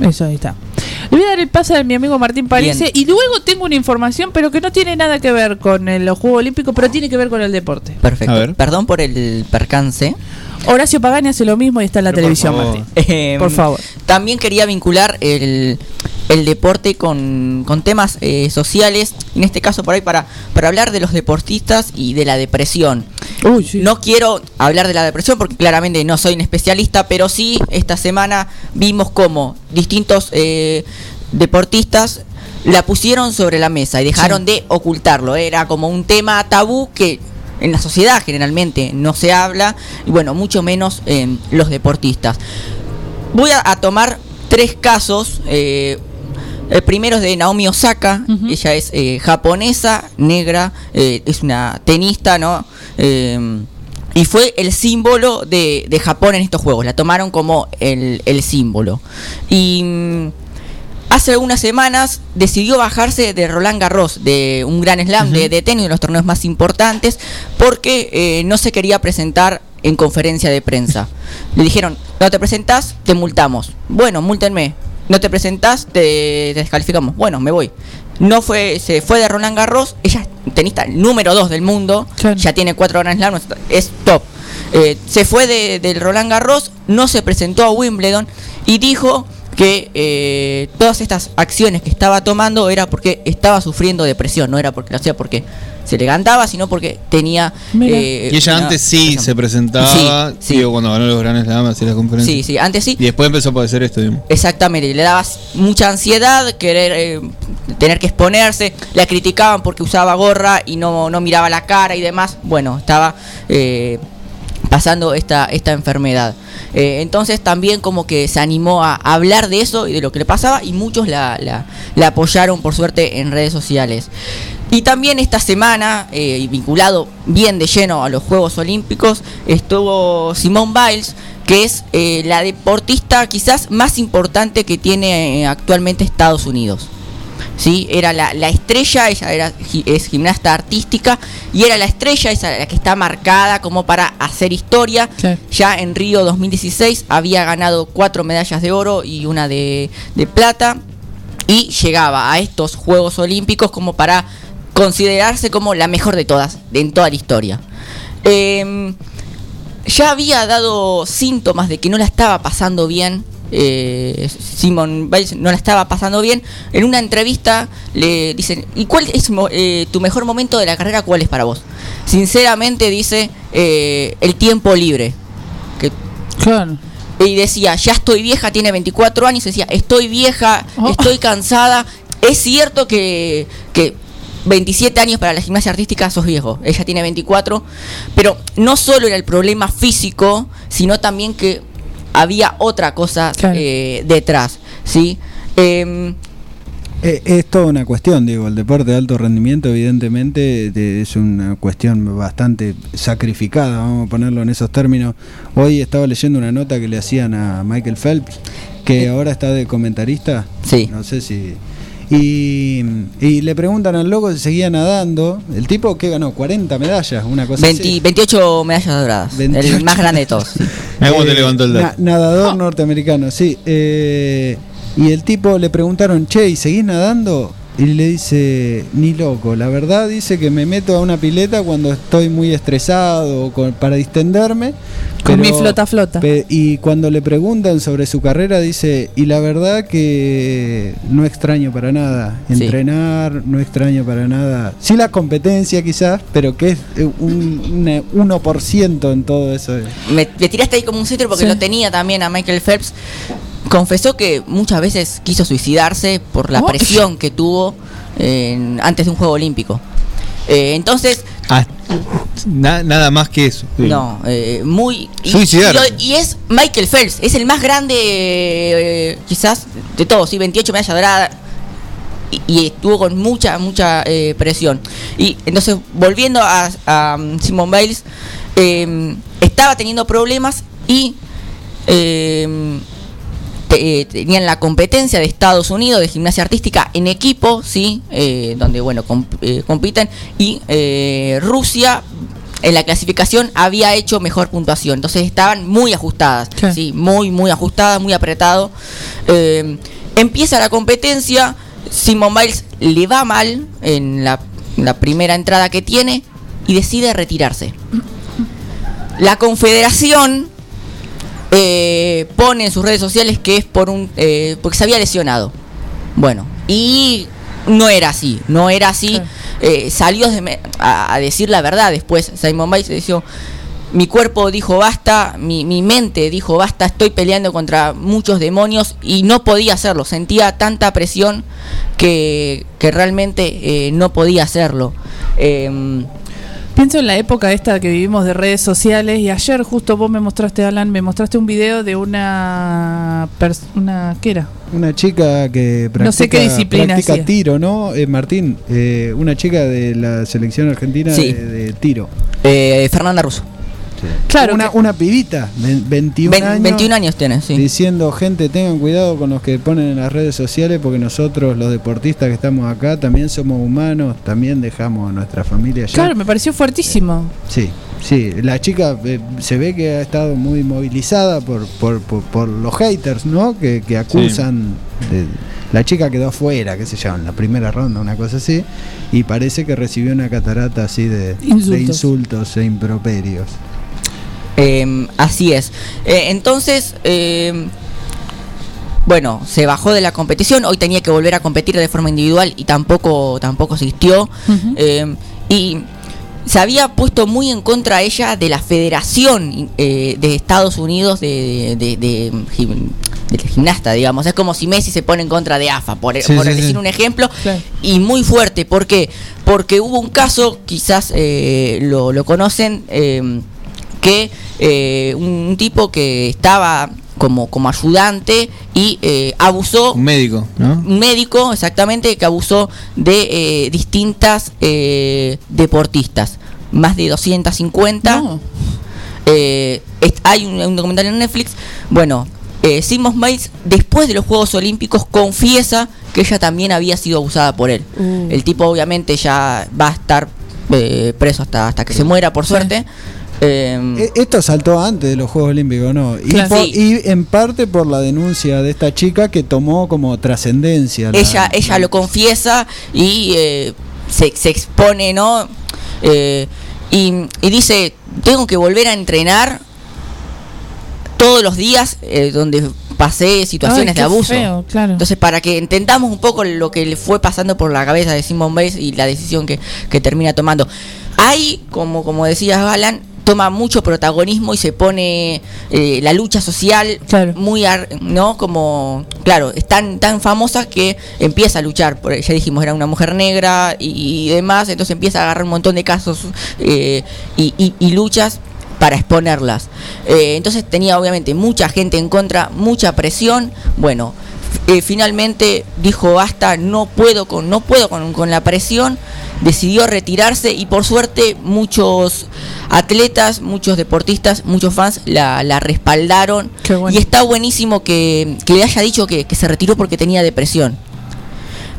Eso ahí está. Le voy a dar el pase a mi amigo Martín Parece y luego tengo una información, pero que no tiene nada que ver con el- los Juegos Olímpicos, pero tiene que ver con el deporte. Perfecto. A ver. Perdón por el percance. Horacio Pagani hace lo mismo y está en la Pero por televisión, favor. Martín. Eh, Por favor. También quería vincular el, el deporte con, con temas eh, sociales, en este caso por ahí para, para hablar de los deportistas y de la depresión. No quiero hablar de la depresión porque claramente no soy un especialista, pero sí esta semana vimos como distintos eh, deportistas la pusieron sobre la mesa y dejaron de ocultarlo. Era como un tema tabú que en la sociedad generalmente no se habla y bueno, mucho menos en los deportistas. Voy a, a tomar tres casos. eh, el primero es de Naomi Osaka, ella es eh, japonesa, negra, eh, es una tenista, ¿no? Eh, y fue el símbolo de, de Japón en estos juegos, la tomaron como el, el símbolo. Y mm, hace algunas semanas decidió bajarse de Roland Garros, de un gran slam de, de tenis, de los torneos más importantes, porque eh, no se quería presentar en conferencia de prensa. Le dijeron, no te presentás, te multamos. Bueno, múltenme. No te presentás, te, te descalificamos. Bueno, me voy. No fue, se fue de Roland Garros, ella es tenista número 2 del mundo, ya tiene cuatro Grand Slam, es top. Eh, se fue de- del Roland Garros, no se presentó a Wimbledon y dijo que eh, todas estas acciones que estaba tomando era porque estaba sufriendo depresión, no era porque lo hacía porque se le cantaba, sino porque tenía... eh, y ella una antes sí se presentaba, Sí, sí. digo, cuando ganó los grandes Slam, hacía las conferencias. Sí, sí, antes sí. Y después empezó a padecer esto. digamos. Exactamente, le daba mucha ansiedad, querer eh, tener que exponerse, la criticaban porque usaba gorra y no, no miraba la cara y demás. Bueno, estaba eh, pasando esta, esta enfermedad. Eh, entonces también como que se animó a hablar de eso y de lo que le pasaba y muchos la, apoyaron por suerte en redes sociales. Y también esta semana, eh, vinculado bien de lleno a los Juegos Olímpicos, estuvo Simone Biles, que es eh, la deportista quizás más importante que tiene eh, actualmente Estados Unidos. ¿Sí? Era la, la estrella, ella era, es gimnasta artística y era la estrella, esa la que está marcada como para hacer historia. Ya en Río 2016 había ganado cuatro medallas de oro y una de, de plata y llegaba a estos Juegos Olímpicos como para considerarse como la mejor de todas, en toda la historia. Em, ya había dado síntomas de que no la estaba pasando bien. Eh, Simon Biles no la estaba pasando bien. En una entrevista le dicen, ¿y cuál es eh, tu mejor momento de la carrera? ¿Cuál es para vos? Sinceramente dice, eh, el tiempo libre. Que Claro. y decía, ya estoy vieja, tiene 24 años, decía, estoy vieja, Oh. estoy cansada. Es cierto que, que 27 años para la gimnasia artística sos viejo, ella tiene 24, pero no solo era el problema físico, sino también que había otra cosa eh, detrás, ¿sí? Em, Eh, es toda una cuestión, digo, el deporte de alto rendimiento evidentemente de- es una cuestión bastante sacrificada, vamos a ponerlo en esos términos. Hoy estaba leyendo una nota que le hacían a Michael Phelps, que ahora está de comentarista, sí. no sé si... Y, y le preguntan al loco si seguía nadando, el tipo que ganó 40 medallas, una cosa 20 así. 28 medallas doradas, el 28. más grande de todos. cómo te levantó el dedo. na- nadador norteamericano, sí. eh, y el tipo le preguntaron, che, ¿y seguís nadando? Y le dice, ni loco, la verdad dice que me meto a una pileta cuando estoy muy estresado con- para distenderme. Con pero- mi flota flota. pe- y cuando le preguntan sobre su carrera, dice, y la verdad que no extraño para nada Sí. entrenar, no extraño para nada. Sí la competencia quizás, pero que es eh, un, un 1% en todo eso. me, me tiraste ahí como un centro porque Sí. lo tenía también a Michael Phelps. Confesó que muchas veces quiso suicidarse por la presión que tuvo en- antes de un juego olímpico. Eh, entonces, Ah, na- nada más que eso. sí. no, eh, muy... Y, y- y es Michael Phelps, es el más grande eh, quizás de todos, ¿sí? 28 medallas doradas. Y, y estuvo con mucha, mucha eh, presión. Y entonces, volviendo a, a um, Simon Biles, eh, estaba teniendo problemas y eh, te- tenían la competencia de Estados Unidos de gimnasia artística en equipo, sí, Eh, donde bueno comp- eh, compiten. Y eh, Rusia en la clasificación había hecho mejor puntuación, entonces estaban muy ajustadas, sí, muy muy ajustadas, muy apretado. Empieza la competencia, Simon Biles le va mal en la, la primera entrada que tiene y decide retirarse. La Confederación eh, pone en sus redes sociales que es por un eh, porque se había lesionado. Bueno, y no era así, no era así. Eh, salió de a, a decir la verdad después. Simon Biles dijo, mi cuerpo dijo basta, mi, mi mente dijo basta, estoy peleando contra muchos demonios y no podía hacerlo. Sentía tanta presión que, que realmente eh, no podía hacerlo. Em, Pienso en la época esta que vivimos de redes sociales y ayer justo vos me mostraste, Alan, me mostraste un video de una... una ¿Qué era? Una chica que practica, No sé qué disciplina practica hacía. tiro, ¿no? Eh, Martín, eh, una chica de la selección argentina Sí. de, de tiro. eh, Fernanda Russo. Claro. Una, una pibita, de 21 Ven- años. 21 años tiene, sí. Diciendo, gente, tengan cuidado con los que ponen en las redes sociales porque nosotros, los deportistas que estamos acá, también somos humanos, también dejamos a nuestra familia allá. Claro, me pareció fuertísimo. Sí, sí, la chica eh, se ve que ha estado muy movilizada por, por, por, por los haters, ¿no? Que, que acusan. de- la chica quedó fuera, qué sé yo, en la primera ronda, una cosa así, y parece que recibió una catarata así de de Insultos. insultos e improperios. Eh, así es. Eh, entonces, eh, bueno, se bajó de la competición. Hoy tenía que volver a competir de forma individual y tampoco, tampoco asistió. Eh, y se había puesto muy en contra ella de la Federación eh, de Estados Unidos de, de, de gim- de gimnasta, digamos. Es como si Messi se pone en contra de AFA, por, Sí, por sí, decir sí. un ejemplo. Y muy fuerte. ¿Por qué? Porque hubo un caso, quizás eh, lo, lo conocen, eh, que eh, un, un tipo que estaba como, como ayudante y eh, abusó Un médico, ¿no? un médico exactamente que abusó de eh, distintas eh, deportistas, más de 250. Eh, est- hay un, un documental en Netflix. Bueno, eh, Simon Biles después de los Juegos Olímpicos confiesa que ella también había sido abusada por él. Uh. El tipo obviamente ya va a estar eh, preso hasta, hasta que se muera, por suerte. Eh, E- Esto saltó antes de los Juegos Olímpicos, ¿no? Y, Claro. por- Sí. y en parte por la denuncia de esta chica que tomó como trascendencia. la- ella ella lo confiesa y eh, se, se expone no Eh, y, y dice tengo que volver a entrenar todos los días eh, donde pasé situaciones Ay, de abuso feo, claro. entonces para que entendamos un poco lo que le fue pasando por la cabeza de Simon Bates y la decisión que, que termina tomando ahí como como decías Alan toma mucho protagonismo y se pone eh, la lucha social muy ar- no como claro es tan tan famosa que empieza a luchar por ya dijimos era una mujer negra y, y demás entonces empieza a agarrar un montón de casos eh, y, y- y luchas para exponerlas. Eh, entonces tenía obviamente mucha gente en contra mucha presión. Bueno eh, finalmente dijo basta no puedo con no puedo con, con la presión decidió retirarse y por suerte muchos atletas muchos deportistas muchos fans la, la respaldaron. Y está buenísimo que, que le haya dicho que, que se retiró porque tenía depresión.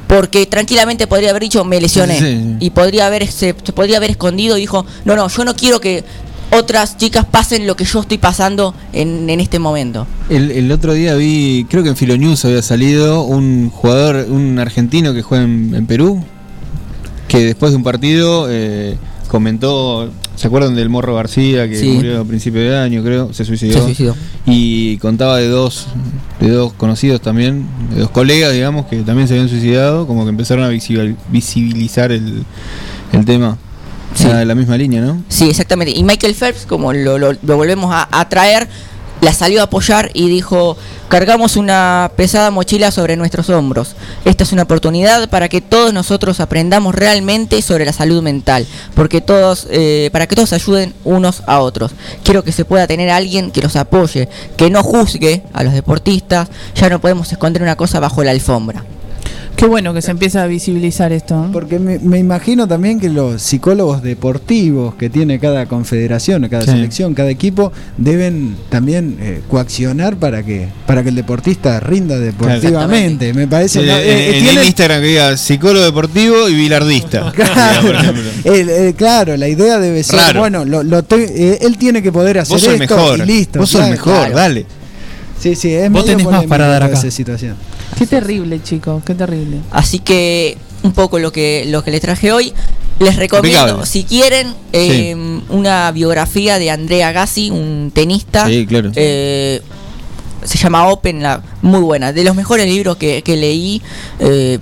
Porque tranquilamente podría haber dicho me lesioné Sí. y podría haber se, se podría haber escondido y dijo no no yo no quiero que otras chicas pasen lo que yo estoy pasando en, en este momento El, el otro día vi, creo que en Filonews había salido un jugador, un argentino que juega en, en Perú, que después de un partido eh, comentó, ¿se acuerdan del Morro García que Sí. murió a principio de año, creo? Se suicidó. Se suicidó. Y contaba de dos, de dos conocidos también, de dos colegas, digamos, que también se habían suicidado, como que empezaron a visibil- visibilizar el, el tema. Sí. De la misma línea, ¿no? Sí, exactamente. Y Michael Phelps, como lo, lo- lo volvemos a, a traer, la salió a apoyar y dijo, cargamos una pesada mochila sobre nuestros hombros. Esta es una oportunidad para que todos nosotros aprendamos realmente sobre la salud mental, porque todos, eh, para que todos ayuden unos a otros. Quiero que se pueda tener alguien que los apoye, que no juzgue a los deportistas. Ya no podemos esconder una cosa bajo la alfombra. Qué bueno que se empieza a visibilizar esto. ¿eh? Porque me, me imagino también que los psicólogos deportivos que tiene cada confederación, cada Sí. selección, cada equipo, deben también eh, coaccionar para que para que el deportista rinda deportivamente. Me parece. Sí, ¿no? en, Eh, eh, en tiene- el Instagram que diga psicólogo deportivo y bilardista. Claro, por ejemplo. el- el- claro, la idea debe ser, Raro. bueno, lo, lo te- eh, él tiene que poder hacer Vos sos esto mejor. y listo. Vos sos claro, mejor, claro. dale. Sí, sí, es Vos tenés más para dar acá. esa situación. Qué terrible, chicos, qué terrible. Así que un poco lo que lo que les traje hoy. Les recomiendo, Impecable. si quieren, eh, una biografía de Andrea Gassi, un tenista. Sí, claro. Eh, se llama Open, la, muy buena. De los mejores libros que, que leí. eh,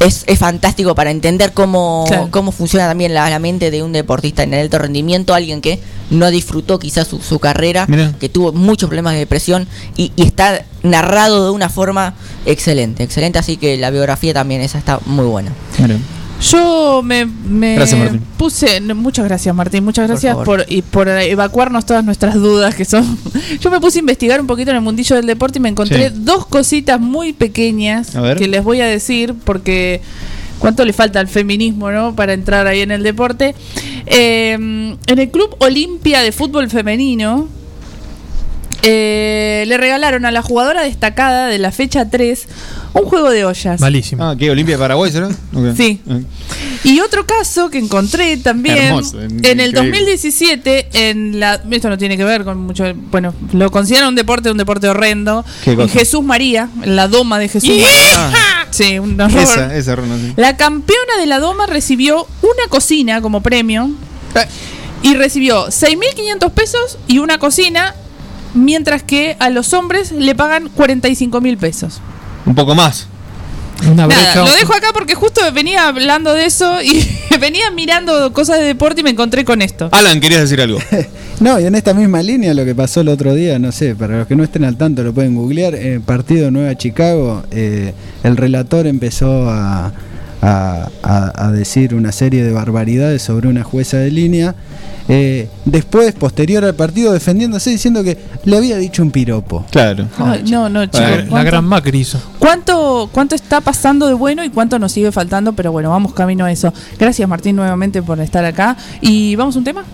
es, es fantástico para entender cómo, Claro. cómo funciona también la, la mente de un deportista en el alto rendimiento, alguien que no disfrutó quizás su, su carrera, Mirá. que tuvo muchos problemas de depresión y, y está narrado de una forma excelente, excelente, así que la biografía también esa está muy buena. Yo me, me Gracias, puse. muchas gracias, Martín. Muchas Por gracias favor. por, y por evacuarnos todas nuestras dudas que son. Yo me puse a investigar un poquito en el mundillo del deporte y me encontré Sí. dos cositas muy pequeñas que les voy a decir porque. ¿Cuánto le falta al feminismo, no? Para entrar ahí en el deporte. Eh, en el Club Olimpia de Fútbol Femenino. eh, le regalaron a la jugadora destacada de la fecha 3 un juego de ollas. Malísimo. Ah, ¿qué? ¿Olimpia de Paraguay será? Sí. Y otro caso que encontré también Hermoso, en increíble. el 2017 en la esto no tiene que ver con mucho bueno lo consideran un deporte un deporte horrendo ¿Qué en? Jesús María en la doma de Jesús ¡Yeah! María sí un horror. Esa, esa sí. la campeona de la doma recibió una cocina como premio y recibió 6.500 pesos y una cocina mientras que a los hombres le pagan 45 mil pesos Un poco más. Una Nada, brecha. lo dejo acá porque justo venía hablando de eso y venía mirando cosas de deporte y me encontré con esto. Alan, querías decir algo. No, y en esta misma línea lo que pasó el otro día, no sé, para los que no estén al tanto lo pueden googlear, eh, partido Nueva Chicago, eh, el relator empezó a, a- a- a decir una serie de barbaridades sobre una jueza de línea, eh, después, posterior al partido, defendiéndose diciendo que le había dicho un piropo. Claro. Ay, no, no, chicos. La, la ¿cuánto- gran Macri hizo. ¿Cuánto, ¿Cuánto está pasando de bueno y cuánto nos sigue faltando? Pero bueno, vamos camino a eso. Gracias Martín nuevamente por estar acá. ¿Y vamos a un tema?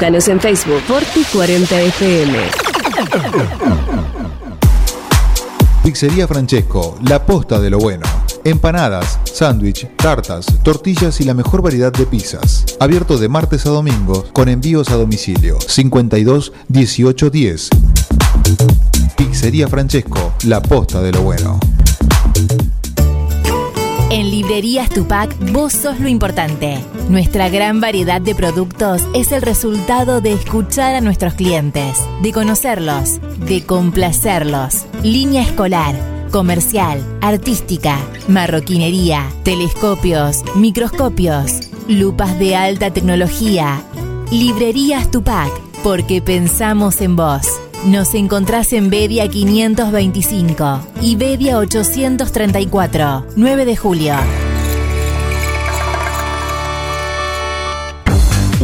Búscanos en Facebook Forti 40 FM. Pizzería Francesco, la posta de lo bueno. Empanadas, sándwich, tartas, tortillas y la mejor variedad de pizzas. Abierto de martes a domingo con envíos a domicilio. 52 18 10. Pizzería Francesco, la posta de lo bueno. En Librerías Tupac, vos sos lo importante. Nuestra gran variedad de productos es el resultado de escuchar a nuestros clientes, de conocerlos, de complacerlos. Línea escolar, comercial, artística, marroquinería, telescopios, microscopios, lupas de alta tecnología. Librerías Tupac, porque pensamos en vos. Nos encontrás en Bedia 525 y Bedia 834, 9 de julio.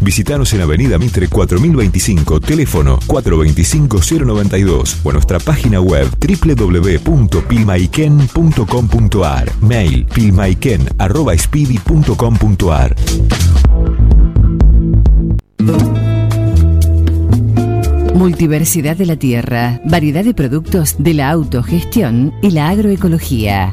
Visítanos en Avenida Mitre 4025, teléfono 425-092 o nuestra página web www.pilmaiken.com.ar, mail pilmaiken.speedy.com.ar. Multiversidad de la tierra, variedad de productos de la autogestión y la agroecología.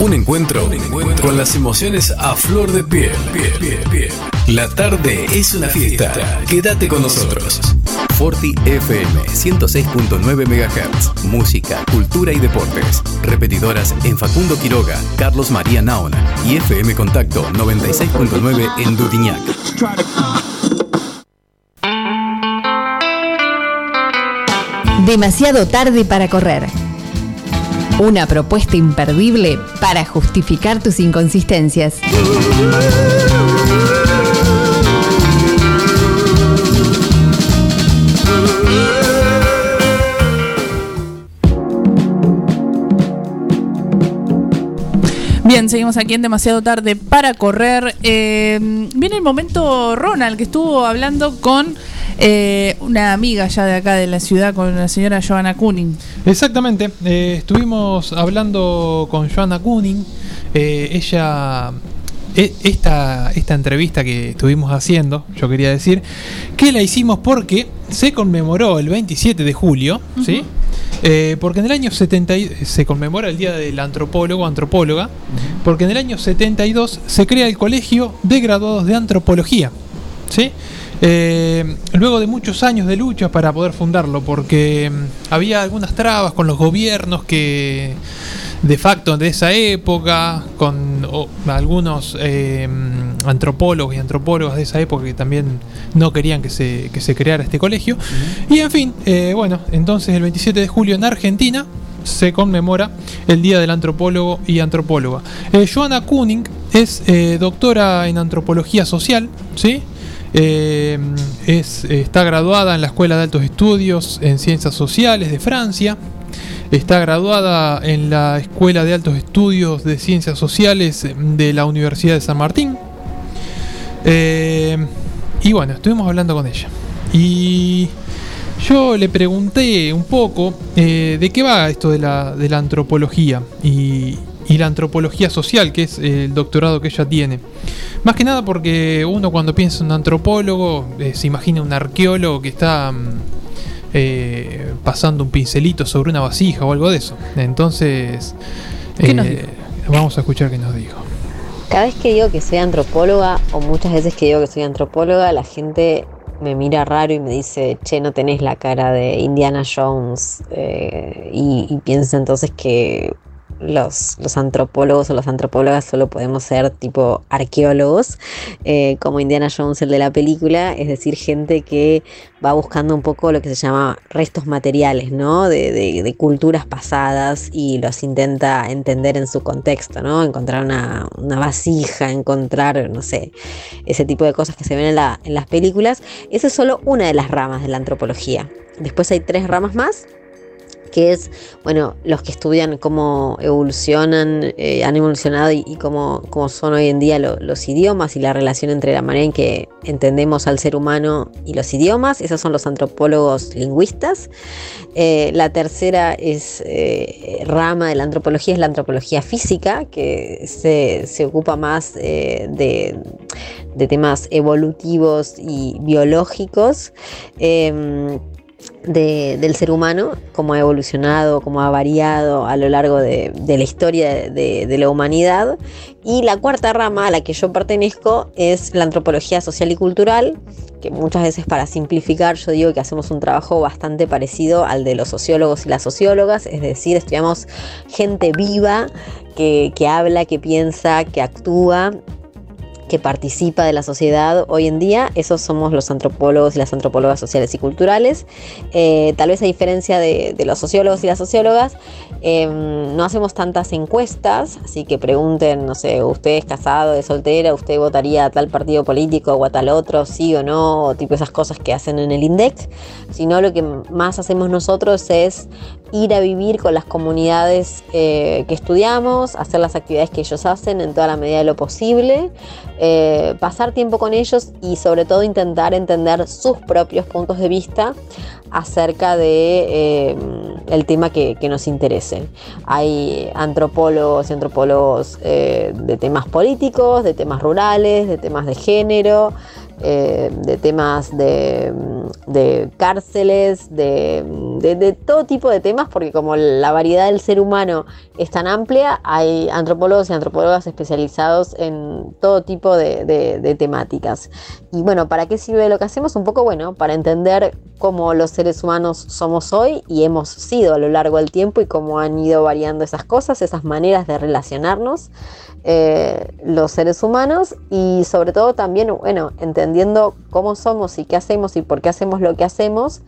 Un encuentro, con las emociones a flor de piel. La tarde es una fiesta. Quédate con nosotros. Forti FM 106.9 MHz. Música, cultura y deportes. Repetidoras en Facundo Quiroga, Carlos María Naona y FM Contacto 96.9 en Dudiñac. Demasiado tarde para correr. Una propuesta imperdible para justificar tus inconsistencias. Bien, seguimos aquí en demasiado tarde para correr. Eh, viene el momento Ronald, que estuvo hablando con eh, una amiga ya de acá de la ciudad, con la señora Joana Kuning. Exactamente, eh, estuvimos hablando con Joanna Kuning. eh, ella, esta, esta entrevista que estuvimos haciendo, yo quería decir, que la hicimos porque se conmemoró el 27 de julio, ¿sí? Eh, porque en el año 70 y- se conmemora el Día del Antropólogo, Antropóloga, porque en el año 72 se crea el Colegio de Graduados de Antropología, ¿sí? Eh, luego de muchos años de lucha para poder fundarlo, porque mm, había algunas trabas con los gobiernos que de facto de esa época, con algunos eh, mm, antropólogos y antropólogas de esa época que también no querían que se, que se creara este colegio. Y en fin, eh, bueno, entonces el 27 de julio en Argentina se conmemora el Día del Antropólogo y Antropóloga. Eh, Joanna Kuning es doctora en antropología social, ¿sí? Eh, es, está graduada en la Escuela de Altos Estudios en Ciencias Sociales de Francia. Está graduada en la Escuela de Altos Estudios de Ciencias Sociales de la Universidad de San Martín. Eh, y bueno, estuvimos hablando con ella. Y yo le pregunté un poco eh, de qué va esto de la, de la antropología y, y la antropología social, que es el doctorado que ella tiene. Más que nada porque uno cuando piensa en un antropólogo eh, se imagina un arqueólogo que está mm, eh, pasando un pincelito sobre una vasija o algo de eso. Entonces, ¿Qué nos eh, vamos a escuchar qué nos dijo. Cada vez que digo que soy antropóloga, o muchas veces que digo que soy antropóloga, la gente me mira raro y me dice, che, no tenés la cara de Indiana Jones. eh, y, y piensa entonces que los, los antropólogos o las antropólogas solo podemos ser tipo arqueólogos, eh, como Indiana Jones, el de la película, es decir, gente que va buscando un poco lo que se llama restos materiales, ¿no? De, de- de culturas pasadas y los intenta entender en su contexto, ¿no? Encontrar una, una vasija, encontrar, no sé, ese tipo de cosas que se ven en, la- en las películas. Esa es solo una de las ramas de la antropología. Después hay tres ramas más que es, bueno, los que estudian cómo evolucionan, eh, han evolucionado y, cómo, cómo son hoy en día lo- los idiomas y la relación entre la manera en que entendemos al ser humano y los idiomas. Esos son los antropólogos lingüistas. Eh, la tercera es eh, rama de la antropología, es la antropología física, que se, se ocupa más de, de temas evolutivos y biológicos. De- del ser humano, cómo ha evolucionado, cómo ha variado a lo largo de, la historia de- de la humanidad. Y la cuarta rama a la que yo pertenezco es la antropología social y cultural, que muchas veces para simplificar yo digo que hacemos un trabajo bastante parecido al de los sociólogos y las sociólogas, es decir, estudiamos gente viva que, que habla, que piensa, que actúa que participa de la sociedad hoy en día, esos somos los antropólogos y las antropólogas sociales y culturales. Eh, tal vez a diferencia de, los sociólogos y las sociólogas, eh, no hacemos tantas encuestas, así que pregunten, no sé, usted es casado, es soltera, usted votaría a tal partido político o a tal otro, sí o no, o tipo esas cosas que hacen en el INDEC, sino lo que más hacemos nosotros es ir a vivir con las comunidades eh, que estudiamos, hacer las actividades que ellos hacen en toda la medida de lo posible, eh, pasar tiempo con ellos y sobre todo intentar entender sus propios puntos de vista acerca de eh, el tema que, que nos interese. Hay antropólogos y antropólogos de temas políticos, de temas rurales, de temas de género, eh, de temas de, de cárceles, de de, de todo tipo de temas, porque como la variedad del ser humano es tan amplia, hay antropólogos y antropólogas especializados en todo tipo de, temáticas. Y bueno, ¿para qué sirve lo que hacemos? Un poco, bueno, para entender cómo los seres humanos somos hoy y hemos sido a lo largo del tiempo y cómo han ido variando esas cosas, esas maneras de relacionarnos eh, los seres humanos y sobre todo también, bueno, entendiendo cómo somos y qué hacemos y por qué hacemos lo que hacemos,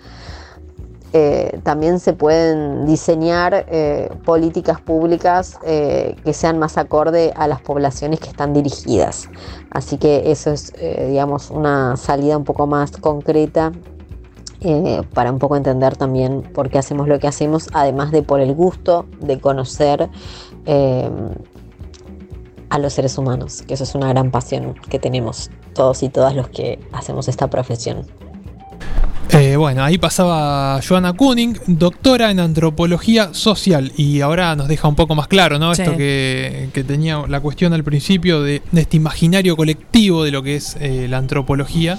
eh, también se pueden diseñar eh, políticas públicas eh, que sean más acorde a las poblaciones que están dirigidas. Así que eso es, digamos, una salida un poco más concreta para un poco entender también por qué hacemos lo que hacemos, además de por el gusto de conocer a los seres humanos, que eso es una gran pasión que tenemos todos y todas los que hacemos esta profesión. Eh, bueno, ahí pasaba Joanna Kuning, doctora en antropología social, y ahora nos deja un poco más claro, ¿no? Sí. Esto que, que tenía la cuestión al principio de, de este imaginario colectivo de lo que es eh, la antropología.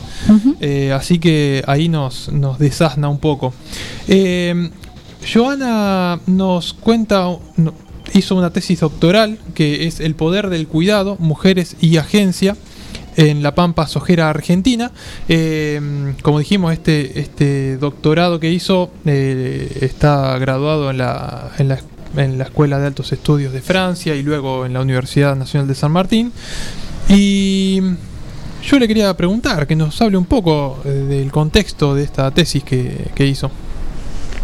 Eh, así que ahí nos, nos desasna un poco. Eh, Joana nos cuenta, hizo una tesis doctoral que es El poder del cuidado, mujeres y agencia en La Pampa Sojera Argentina. Eh, como dijimos, este, este doctorado que hizo eh, está graduado en la, en, la, en la Escuela de Altos Estudios de Francia y luego en la Universidad Nacional de San Martín. Y yo le quería preguntar que nos hable un poco eh, del contexto de esta tesis que, que hizo.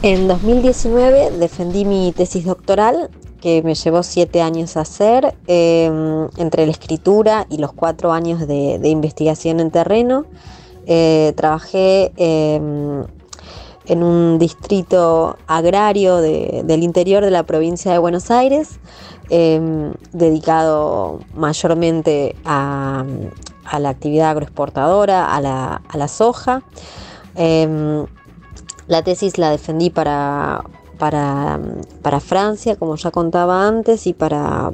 En 2019 defendí mi tesis doctoral, que me llevó siete años a hacer, eh, entre la escritura y los cuatro años de, investigación en terreno. Eh, trabajé eh, en un distrito agrario de- del interior de la provincia de Buenos Aires, eh, dedicado mayormente a, la actividad agroexportadora, a la soja. La tesis la defendí para, para, para Francia, como ya contaba antes, y para,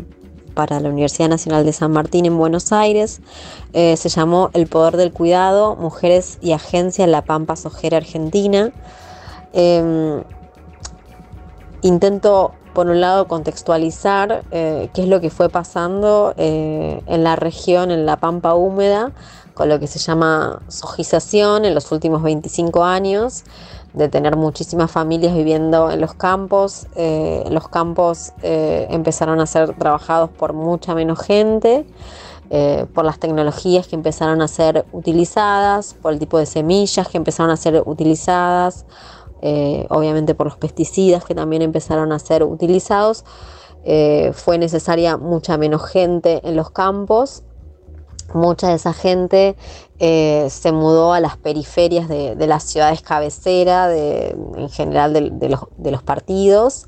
para la Universidad Nacional de San Martín en Buenos Aires. Eh, se llamó El Poder del Cuidado, Mujeres y Agencia en la Pampa Sojera Argentina. Em, intento, por un lado, contextualizar eh, qué es lo que fue pasando eh, en la región, en la Pampa húmeda, con lo que se llama sojización en los últimos 25 años, de tener muchísimas familias viviendo en los campos. Eh, los campos eh, empezaron a ser trabajados por mucha menos gente. eh, por las tecnologías que empezaron a ser utilizadas, por el tipo de semillas que empezaron a ser utilizadas, obviamente por los pesticidas que también empezaron a ser utilizados. Fue necesaria mucha menos gente en los campos. Mucha de esa gente eh, se mudó a las periferias de, las ciudades cabecera, de- en general de los partidos,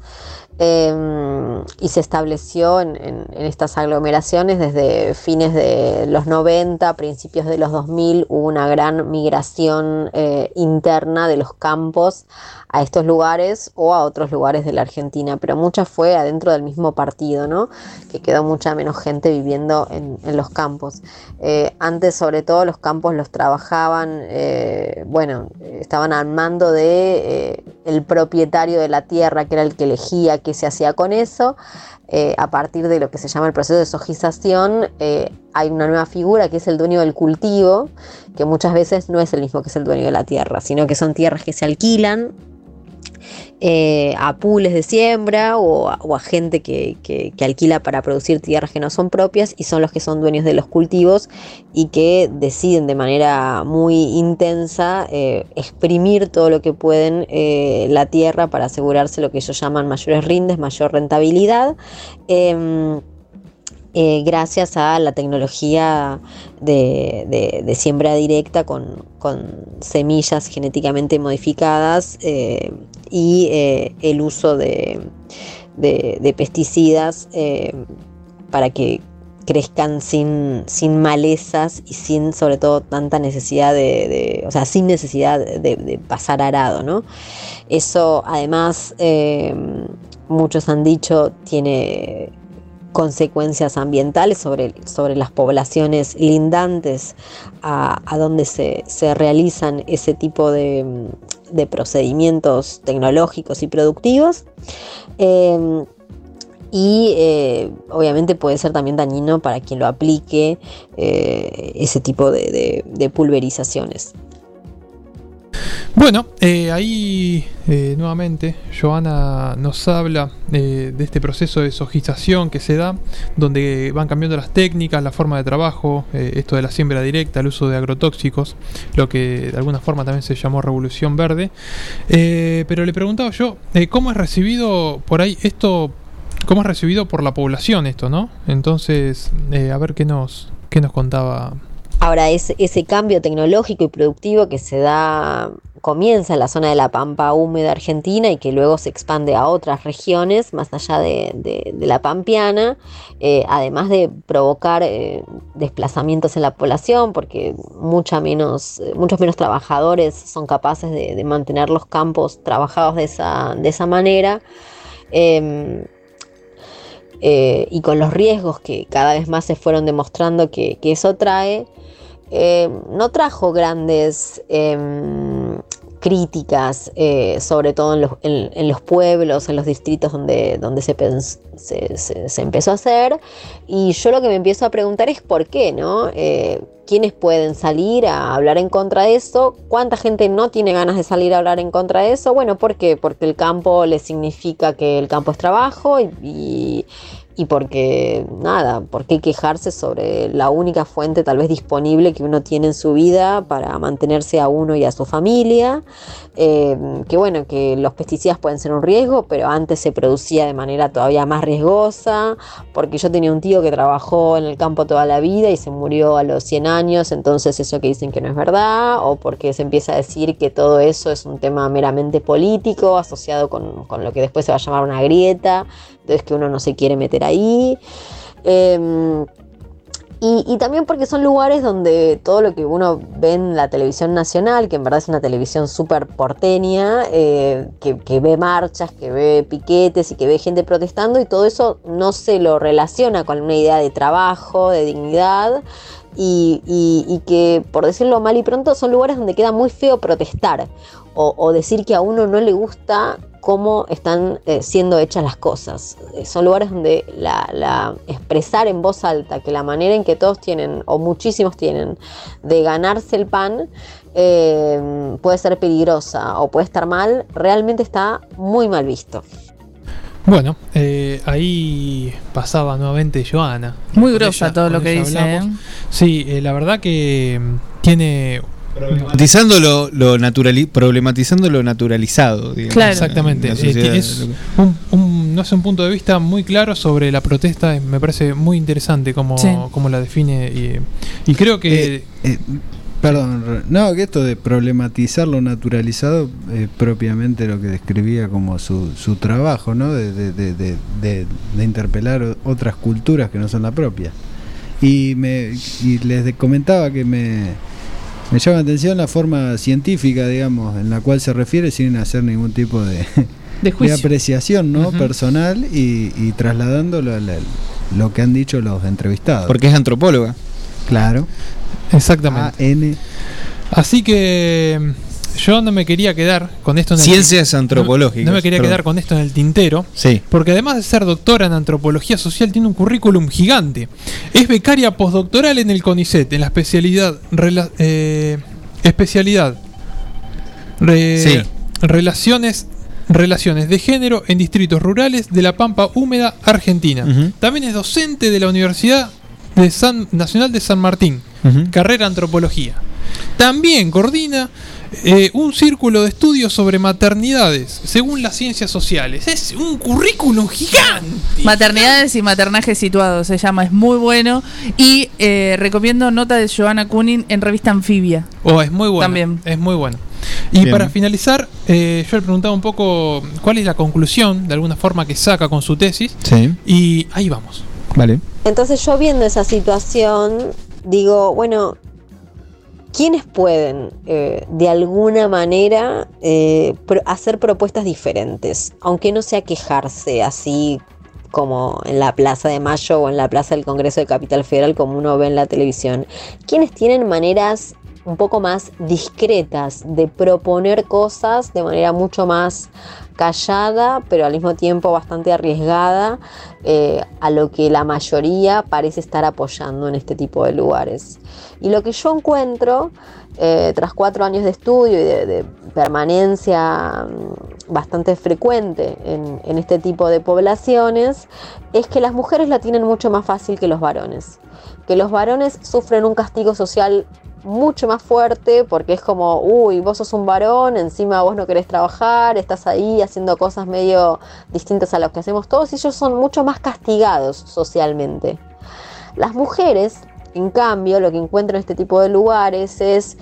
eh, y se estableció en, estas aglomeraciones desde fines de los 90, principios de los 2000, hubo una gran migración eh, interna de los campos a estos lugares o a otros lugares de la Argentina, pero mucha fue adentro del mismo partido, ¿no? que quedó mucha menos gente viviendo en, los campos. Eh, antes, sobre todo, los campos los trabajaban, eh, bueno, estaban al mando de el propietario de la tierra, que era el que elegía qué se hacía con eso. Eh, a partir de lo que se llama el proceso de sojización, eh, hay una nueva figura que es el dueño del cultivo, que muchas veces no es el mismo que es el dueño de la tierra, sino que son tierras que se alquilan eh, a pools de siembra o a, gente que, que- alquila para producir tierras que no son propias y son los que son dueños de los cultivos y que deciden de manera muy intensa eh, exprimir todo lo que pueden eh, la tierra para asegurarse lo que ellos llaman mayores rindes, mayor rentabilidad. Eh, gracias a la tecnología de, siembra directa con, semillas genéticamente modificadas eh, y eh, el uso de, pesticidas para que crezcan sin, sin malezas y sin sobre todo tanta necesidad de, o sea, sin necesidad de, pasar arado, ¿no? Eso además, muchos han dicho, tiene consecuencias ambientales sobre, sobre las poblaciones lindantes a, a donde se, se realizan ese tipo de, de procedimientos tecnológicos y productivos. Eh, y eh, obviamente puede ser también dañino para quien lo aplique eh, ese tipo de- de pulverizaciones. Bueno, eh, ahí eh, nuevamente Joana nos habla eh, de este proceso de sojización que se da, donde van cambiando las técnicas, la forma de trabajo, esto de la siembra directa, el uso de agrotóxicos, lo que de alguna forma también se llamó Revolución Verde. Pero le preguntaba yo, ¿cómo es recibido por ahí esto? ¿Cómo es recibido por la población esto, no? Entonces, a ver qué nos, qué nos contaba Ahora, ese cambio tecnológico y productivo que se da, comienza en la zona de la pampa húmeda argentina y que luego se expande a otras regiones más allá de, de- la pampeana, eh, además de provocar eh, desplazamientos en la población, porque mucha menos, muchos menos trabajadores son capaces de, mantener los campos trabajados de esa, de esa manera. Em, eh, y con los riesgos que cada vez más se fueron demostrando que, que eso trae, no trajo grandes em, críticas, eh, sobre todo en los, en- los pueblos, en los distritos donde, donde se, se, se- empezó a hacer. Y yo lo que me empiezo a preguntar es por qué, ¿no? Eh, ¿Quiénes pueden salir a hablar en contra de eso? ¿Cuánta gente no tiene ganas de salir a hablar en contra de eso? Bueno, ¿por qué? Porque el campo le significa que el campo es trabajo y- y porque, nada, ¿por qué quejarse sobre la única fuente tal vez disponible que uno tiene en su vida para mantenerse a uno y a su familia? Eh, que bueno, que los pesticidas pueden ser un riesgo, pero antes se producía de manera todavía más riesgosa, porque yo tenía un tío que trabajó en el campo toda la vida y se murió a los 100 años, entonces eso que dicen que no es verdad, o porque se empieza a decir que todo eso es un tema meramente político, asociado con, con lo que después se va a llamar una grieta, entonces que uno no se quiere meter ahí. Em, y, también porque son lugares donde todo lo que uno ve en la televisión nacional, que en verdad es una televisión súper porteña, eh, que, ve marchas, que ve piquetes y que ve gente protestando, y todo eso no se lo relaciona con una idea de trabajo, de dignidad, y que, por decirlo mal y pronto, son lugares donde queda muy feo protestar o, o decir que a uno no le gusta cómo están eh, siendo hechas las cosas. Eh, son lugares donde la, la- expresar en voz alta que la manera en que todos tienen, o muchísimos tienen, de ganarse el pan, eh, puede ser peligrosa o puede estar mal, realmente está muy mal visto. Bueno, eh, ahí pasaba nuevamente Joana. Muy grosa ella- todo lo que dice. ¿eh? Sí, eh, la verdad que mm, tiene... Problematizando lo, lo naturali- problematizando lo naturalizado. digamos, Exactamente. en la Eh, es un, un- no es un punto de vista muy claro sobre la protesta. eh, Me parece muy interesante cómo, Sí. cómo la define. Y, y creo que. Eh, perdón, re- no, que esto de problematizar lo naturalizado es propiamente lo que describía como su, su trabajo, ¿no? De, de- de- de- de- de interpelar otras culturas que no son la propia. Y, me, y les comentaba que me, me llama la atención la forma científica, digamos, en la cual se refiere sin hacer ningún tipo de, apreciación ¿no? Personal y, y trasladándolo a la- lo que han dicho los entrevistados. Porque es antropóloga. Claro. Exactamente. AN. Así que yo no me quería quedar con esto en el Ciencias antropológicas, No, me quería perdón. quedar con esto en el tintero. Sí. Porque además de ser doctora en antropología social, tiene un currículum gigante. Es becaria postdoctoral en el CONICET, en la especialidad. rela- eh, especialidad. re- Sí. Relaciones. Relaciones de género en distritos rurales de la Pampa Húmeda, Argentina. También es docente de la Universidad de San, Nacional de San Martín, carrera antropología. También coordina eh, un círculo de estudios sobre maternidades, según las ciencias sociales. Es un currículum gigante. Maternidades y maternajes situados se llama, es muy bueno. Y eh, recomiendo nota de Joana Kunin en revista Anfibia. Oh, es muy bueno. También. Es muy bueno. Y Bien. para finalizar, eh, yo le preguntaba un poco cuál es la conclusión, de alguna forma, que saca con su tesis. Sí. Y ahí vamos. Vale. Entonces yo viendo esa situación, digo, bueno, ¿quiénes pueden eh, de alguna manera eh, hacer propuestas diferentes? Aunque no sea quejarse así como en la Plaza de Mayo o en la Plaza del Congreso de Capital Federal como uno ve en la televisión. ¿Quiénes tienen maneras un poco más discretas, de proponer cosas de manera mucho más callada, pero al mismo tiempo bastante arriesgada eh, a lo que la mayoría parece estar apoyando en este tipo de lugares. Y lo que yo encuentro, eh, tras cuatro años de estudio y de, permanencia mm, bastante frecuente en, en este tipo de poblaciones, es que las mujeres la tienen mucho más fácil que los varones. Que los varones sufren un castigo social mucho más fuerte porque es como, uy, vos sos un varón, encima vos no querés trabajar, estás ahí haciendo cosas medio distintas a lo que hacemos todos y ellos son mucho más castigados socialmente. Las mujeres, en cambio, lo que encuentran en este tipo de lugares es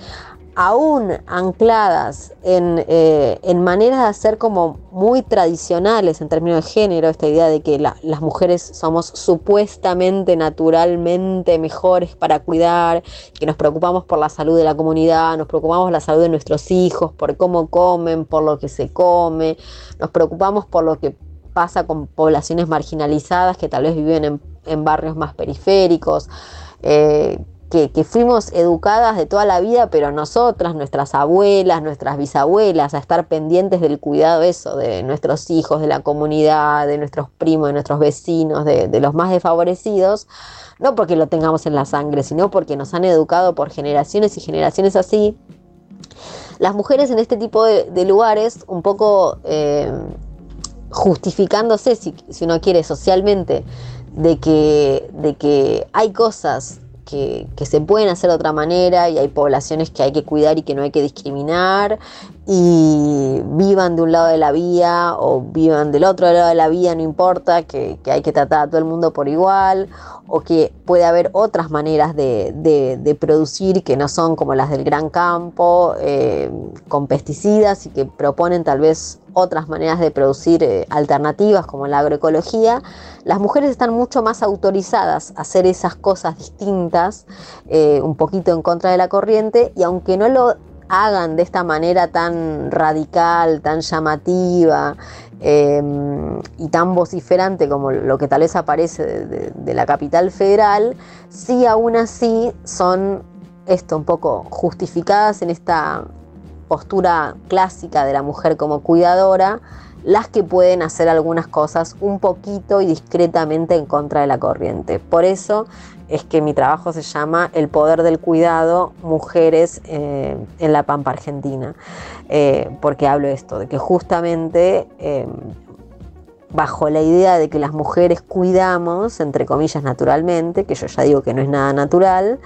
aún ancladas en, eh, en maneras de hacer como muy tradicionales en términos de género, esta idea de que la- las mujeres somos supuestamente naturalmente mejores para cuidar, que nos preocupamos por la salud de la comunidad, nos preocupamos por la salud de nuestros hijos, por cómo comen, por lo que se come, nos preocupamos por lo que pasa con poblaciones marginalizadas que tal vez viven en, en barrios más periféricos. eh, que, fuimos educadas de toda la vida, pero nosotras, nuestras abuelas, nuestras bisabuelas, a estar pendientes del cuidado eso, de nuestros hijos, de la comunidad, de nuestros primos, de nuestros vecinos, de, los más desfavorecidos, no porque lo tengamos en la sangre, sino porque nos han educado por generaciones y generaciones así. Las mujeres en este tipo de, de lugares, un poco eh, justificándose, si, si uno quiere, socialmente, de que, de que hay cosas que, que se pueden hacer de otra manera y hay poblaciones que hay que cuidar y que no hay que discriminar y vivan de un lado de la vía o vivan del otro lado de la vía, no importa, que, que hay que tratar a todo el mundo por igual o que puede haber otras maneras de, de- producir que no son como las del gran campo, eh, con pesticidas y que proponen tal vez otras maneras de producir eh, alternativas como la agroecología, las mujeres están mucho más autorizadas a hacer esas cosas distintas, eh, un poquito en contra de la corriente, y aunque no lo hagan de esta manera tan radical, tan llamativa eh, y tan vociferante como lo que tal vez aparece de, la capital federal, sí aún así son esto un poco justificadas en esta postura clásica de la mujer como cuidadora, las que pueden hacer algunas cosas un poquito y discretamente en contra de la corriente. Por eso es que mi trabajo se llama El poder del cuidado, mujeres eh, en la Pampa Argentina, Eh, porque hablo esto, de que justamente eh, bajo la idea de que las mujeres cuidamos, entre comillas naturalmente, que yo ya digo que no es nada natural,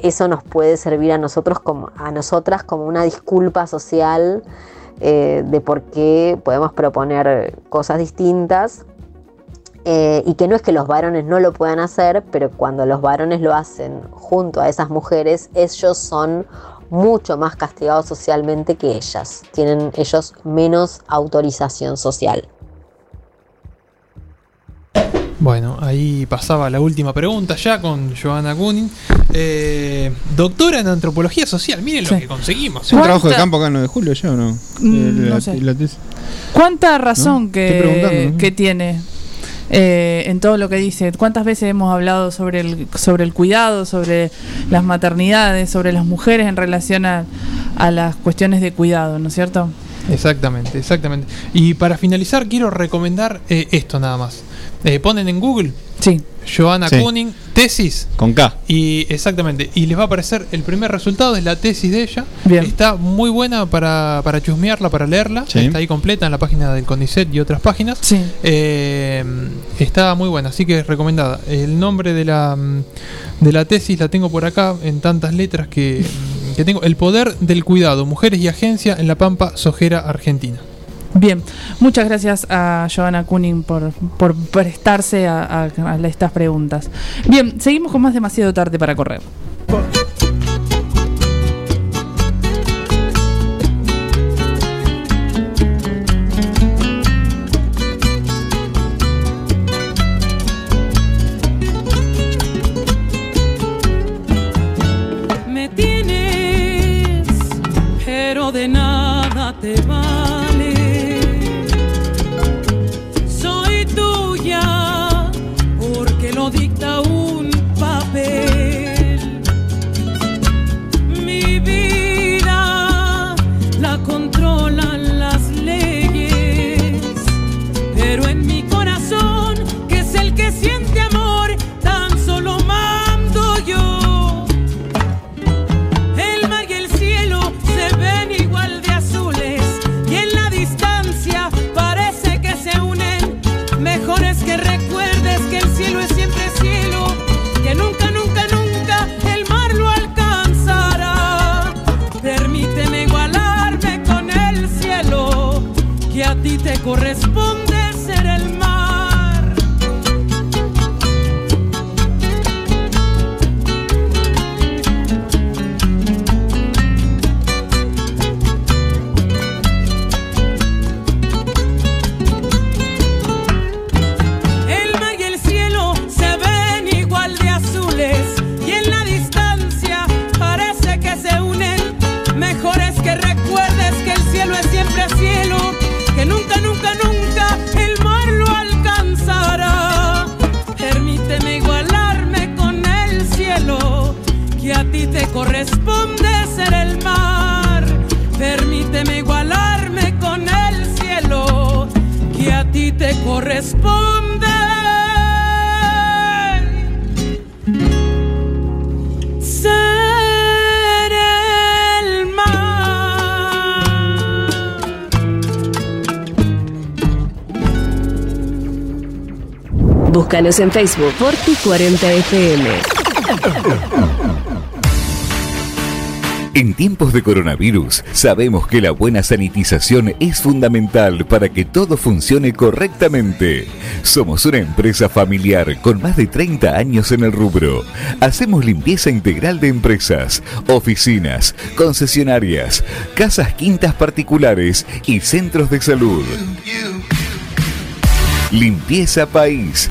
eso nos puede servir a nosotros como a nosotras como una disculpa social de por qué podemos proponer cosas distintas eh, y que no es que los varones no lo puedan hacer, pero cuando los varones lo hacen junto a esas mujeres, ellos son mucho más castigados socialmente que ellas. Tienen ellos menos autorización social. Bueno, ahí pasaba la última pregunta ya con Joana Kunin. Eh, doctora en antropología social, miren lo que conseguimos. ¿Es un trabajo de campo acá en 9 de julio ya o no? Mm, Eh, no la- sé. la tesis. ¿Cuánta razón que, que tiene eh, en todo lo que dice? ¿Cuántas veces hemos hablado sobre el, sobre el cuidado, sobre las maternidades, sobre las mujeres en relación a, las cuestiones de cuidado, ¿no es cierto? Exactamente, exactamente. Y para finalizar, quiero recomendar eh, esto nada más. Eh, ponen en Google. Sí. Joana Sí. Kuning, tesis. Con K. Y exactamente. Y les va a aparecer el primer resultado, es la tesis de ella. Bien. Está muy buena para, para chusmearla, para leerla. Sí. Está ahí completa en la página del CONICET y otras páginas. Sí. Eh, está muy buena, así que es recomendada. El nombre de la, mm, de la tesis la tengo por acá en tantas letras que, que tengo. El poder del cuidado, mujeres y agencia en la Pampa Sojera Argentina. Bien, muchas gracias a Joana Kuning por, prestarse a- a estas preguntas. Bien, seguimos con más demasiado tarde para correr. En Facebook Forti40fm. En tiempos de coronavirus, sabemos que la buena sanitización es fundamental para que todo funcione correctamente. Somos una empresa familiar con más de 30 años en el rubro. Hacemos limpieza integral de empresas, oficinas, concesionarias, casas quintas particulares y centros de salud. Limpieza País.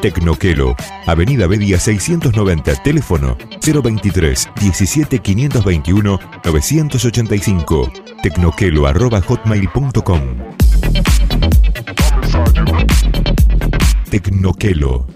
Tecnoquelo, Avenida Bedia 690, teléfono 023 17 521 985. Tecnoquelo arroba hotmail.com. Tecnoquelo.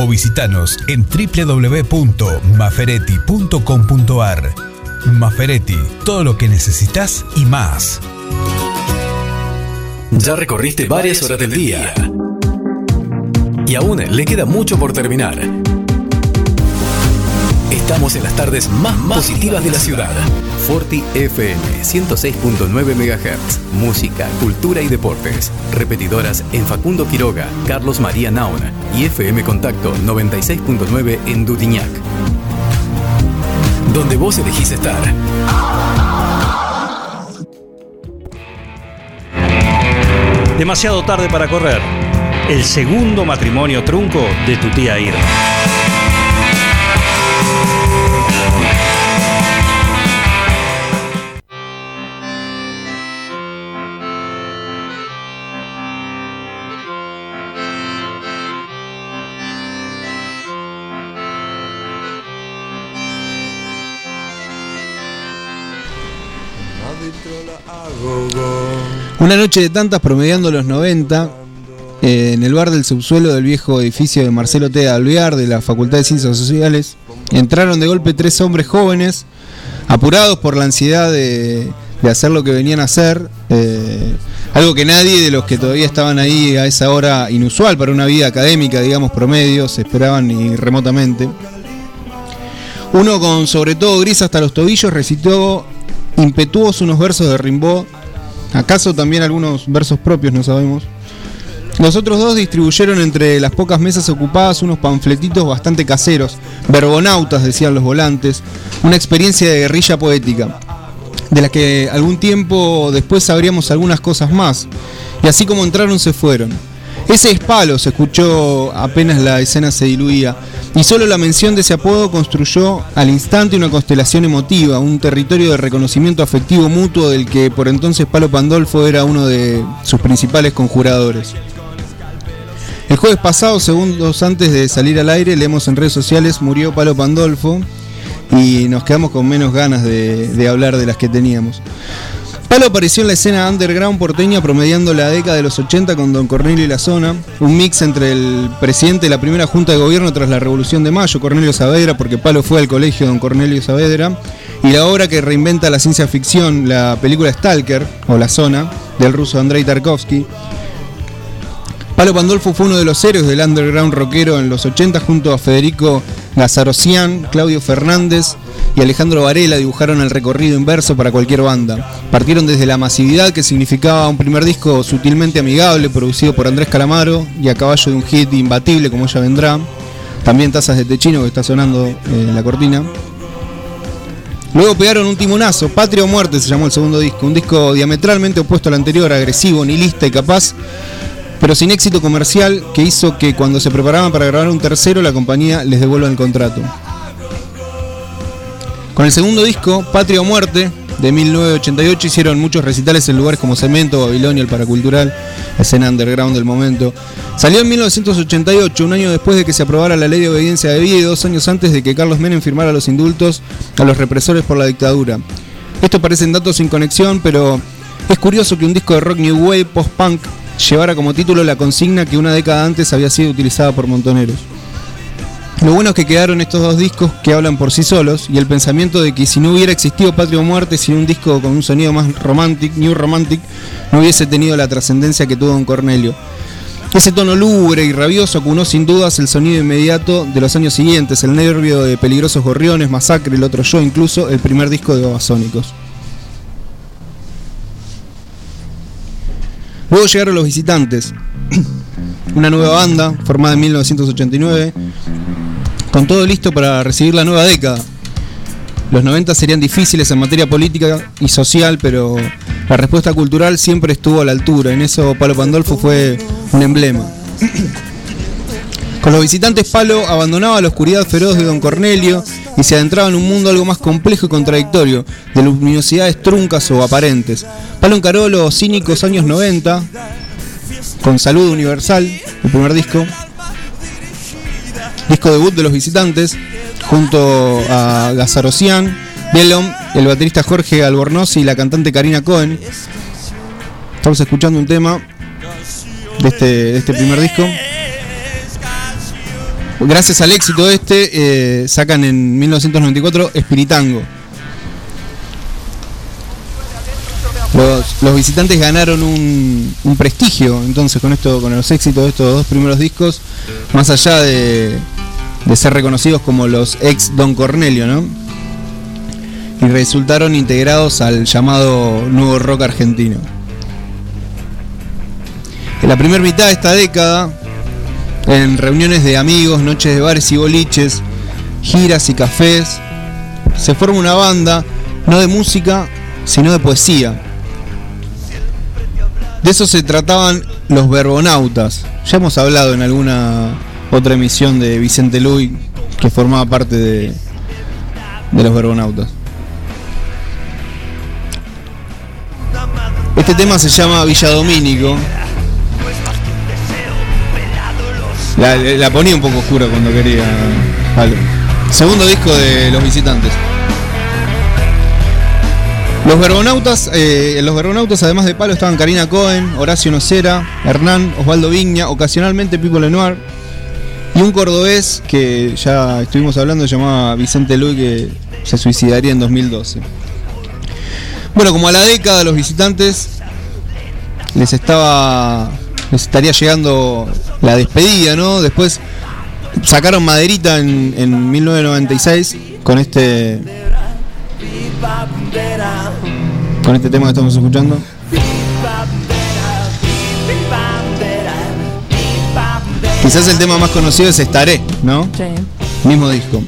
o visitanos en www.maferetti.com.ar. Maferetti, todo lo que necesitas y más. Ya recorriste varias horas del día. Y aún le queda mucho por terminar. Estamos en las tardes más, positivas de la ciudad. Forti FM 106.9 MHz. Música, cultura y deportes. Repetidoras en Facundo Quiroga, Carlos María Naona y FM Contacto 96.9 en Dutiñac. Donde vos elegís estar. Demasiado tarde para correr. El segundo matrimonio trunco de tu tía Irma. Una noche de tantas promediando los 90, eh, en el bar del subsuelo del viejo edificio de Marcelo T. Alvear de la Facultad de Ciencias Sociales, entraron de golpe tres hombres jóvenes, apurados por la ansiedad de, hacer lo que venían a hacer, eh, algo que nadie de los que todavía estaban ahí a esa hora inusual para una vida académica, digamos, promedio, se esperaban ni remotamente. Uno con sobre todo gris hasta los tobillos recitó impetuosos unos versos de Rimbaud, acaso también algunos versos propios, no sabemos. Los otros dos distribuyeron entre las pocas mesas ocupadas unos panfletitos bastante caseros, verbonautas decían los volantes, una experiencia de guerrilla poética, de la que algún tiempo después sabríamos algunas cosas más, y así como entraron se fueron. Ese es palo, se escuchó apenas la escena se diluía, y solo la mención de ese apodo construyó al instante una constelación emotiva, un territorio de reconocimiento afectivo mutuo del que por entonces Palo Pandolfo era uno de sus principales conjuradores. El jueves pasado, segundos antes de salir al aire, leemos en redes sociales murió Palo Pandolfo y nos quedamos con menos ganas de, de hablar de las que teníamos. Palo apareció en la escena underground porteña promediando la década de los 80 con Don Cornelio y la Zona, un mix entre el presidente de la primera junta de gobierno tras la Revolución de Mayo, Cornelio Saavedra, porque Palo fue al colegio Don Cornelio Saavedra, y la obra que reinventa la ciencia ficción, la película Stalker, o La Zona, del ruso Andrei Tarkovsky. Palo Pandolfo fue uno de los héroes del underground rockero en los 80 junto a Federico Lazarosian, Claudio Fernández y Alejandro Varela dibujaron el recorrido inverso para cualquier banda. Partieron desde la masividad que significaba un primer disco sutilmente amigable producido por Andrés Calamaro y a caballo de un hit imbatible como ella vendrá. También Tazas de Techino que está sonando eh, en la cortina. Luego pegaron un timonazo, Patria o Muerte se llamó el segundo disco, un disco diametralmente opuesto al anterior, agresivo, nihilista y capaz pero sin éxito comercial que hizo que cuando se preparaban para grabar un tercero la compañía les devuelva el contrato. Con el segundo disco, Patria o Muerte, de 1988, hicieron muchos recitales en lugares como Cemento, Babilonia, el Paracultural, escena underground del momento. Salió en 1988, un año después de que se aprobara la ley de obediencia de vida y dos años antes de que Carlos Menem firmara los indultos a los represores por la dictadura. Esto parecen datos sin conexión, pero es curioso que un disco de rock new wave post-punk llevara como título la consigna que una década antes había sido utilizada por montoneros. Lo bueno es que quedaron estos dos discos que hablan por sí solos y el pensamiento de que si no hubiera existido Patria o Muerte sin un disco con un sonido más romantic, new romantic, no hubiese tenido la trascendencia que tuvo Don Cornelio. Ese tono lúgubre y rabioso acunó sin dudas el sonido inmediato de los años siguientes, el nervio de Peligrosos Gorriones, Masacre, el otro yo, incluso el primer disco de Babasónicos. Luego llegaron los visitantes, una nueva banda formada en 1989, con todo listo para recibir la nueva década. Los 90 serían difíciles en materia política y social, pero la respuesta cultural siempre estuvo a la altura. En eso Palo Pandolfo fue un emblema. Con los visitantes Palo abandonaba la oscuridad feroz de Don Cornelio y se adentraba en un mundo algo más complejo y contradictorio, de luminosidades truncas o aparentes. Palo encaró los cínicos años 90 con Salud Universal, el primer disco, disco debut de los visitantes, junto a Gazarosian, Bielom, el baterista Jorge Albornoz y la cantante Karina Cohen. Estamos escuchando un tema de este, de este primer disco. Gracias al éxito de este, eh, sacan en 1994 Espiritango. Los, visitantes ganaron un, un prestigio entonces con esto, con los éxitos de estos dos primeros discos, más allá de, de ser reconocidos como los ex Don Cornelio, ¿no? Y resultaron integrados al llamado nuevo rock argentino. En la primera mitad de esta década, en reuniones de amigos, noches de bares y boliches, giras y cafés, se forma una banda, no de música, sino de poesía. De eso se trataban los verbonautas. Ya hemos hablado en alguna otra emisión de Vicente Luis, que formaba parte de, de los verbonautas. Este tema se llama Villa Domínico. La, ponía un poco oscura cuando quería. Palo. Segundo disco de Los Visitantes. Los verbonautas, eh, los verbonautas además de Palo estaban Karina Cohen, Horacio Nocera, Hernán, Osvaldo Viña, ocasionalmente Pipo Lenoir y un cordobés que ya estuvimos hablando, llamaba Vicente Luis, que se suicidaría en 2012. Bueno, como a la década los visitantes les estaba estaría llegando la despedida, ¿no? Después sacaron Maderita en, en 1996 con este con este tema que estamos escuchando. Quizás el tema más conocido es Estaré, ¿no? Sí. Mismo disco.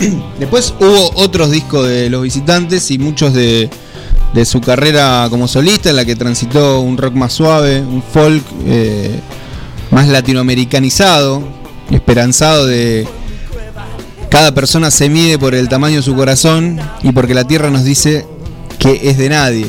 Después hubo otros discos de los visitantes y muchos de, de su carrera como solista, en la que transitó un rock más suave, un folk eh, más latinoamericanizado, esperanzado de cada persona se mide por el tamaño de su corazón y porque la tierra nos dice que es de nadie.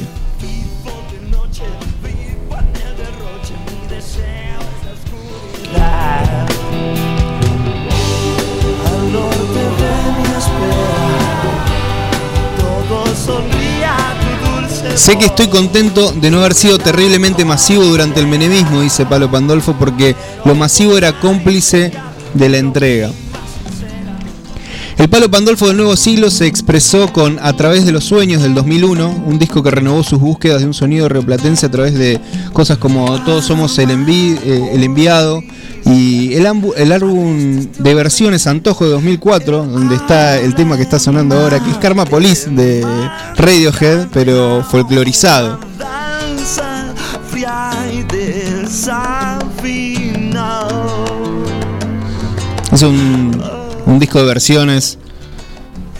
Sé que estoy contento de no haber sido terriblemente masivo durante el menemismo, dice Palo Pandolfo, porque lo masivo era cómplice de la entrega. El Palo Pandolfo del nuevo siglo se expresó con A través de los sueños del 2001, un disco que renovó sus búsquedas de un sonido rioplatense a través de cosas como Todos somos el, envi- eh, el enviado y el, el álbum de versiones Antojo de 2004, donde está el tema que está sonando ahora, que es Karma Police de Radiohead, pero folclorizado. Es un, un disco de versiones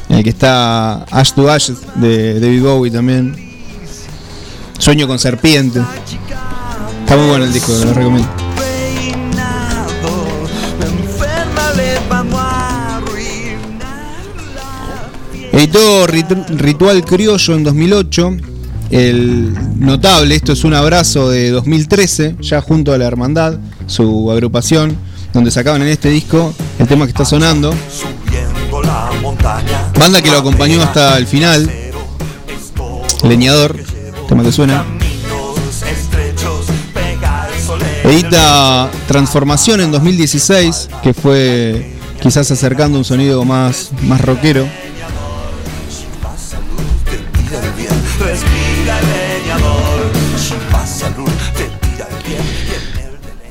en el que está Ash to Ash de David Bowie también. Sueño con serpiente. Está muy bueno el disco, lo recomiendo. Editó Rit- Ritual Criollo en 2008. El notable, esto es un abrazo de 2013, ya junto a la Hermandad, su agrupación, donde sacaban en este disco el tema que está sonando. Banda que lo acompañó hasta el final. Leñador, tema que suena. Edita Transformación en 2016, que fue quizás acercando un sonido más, más rockero.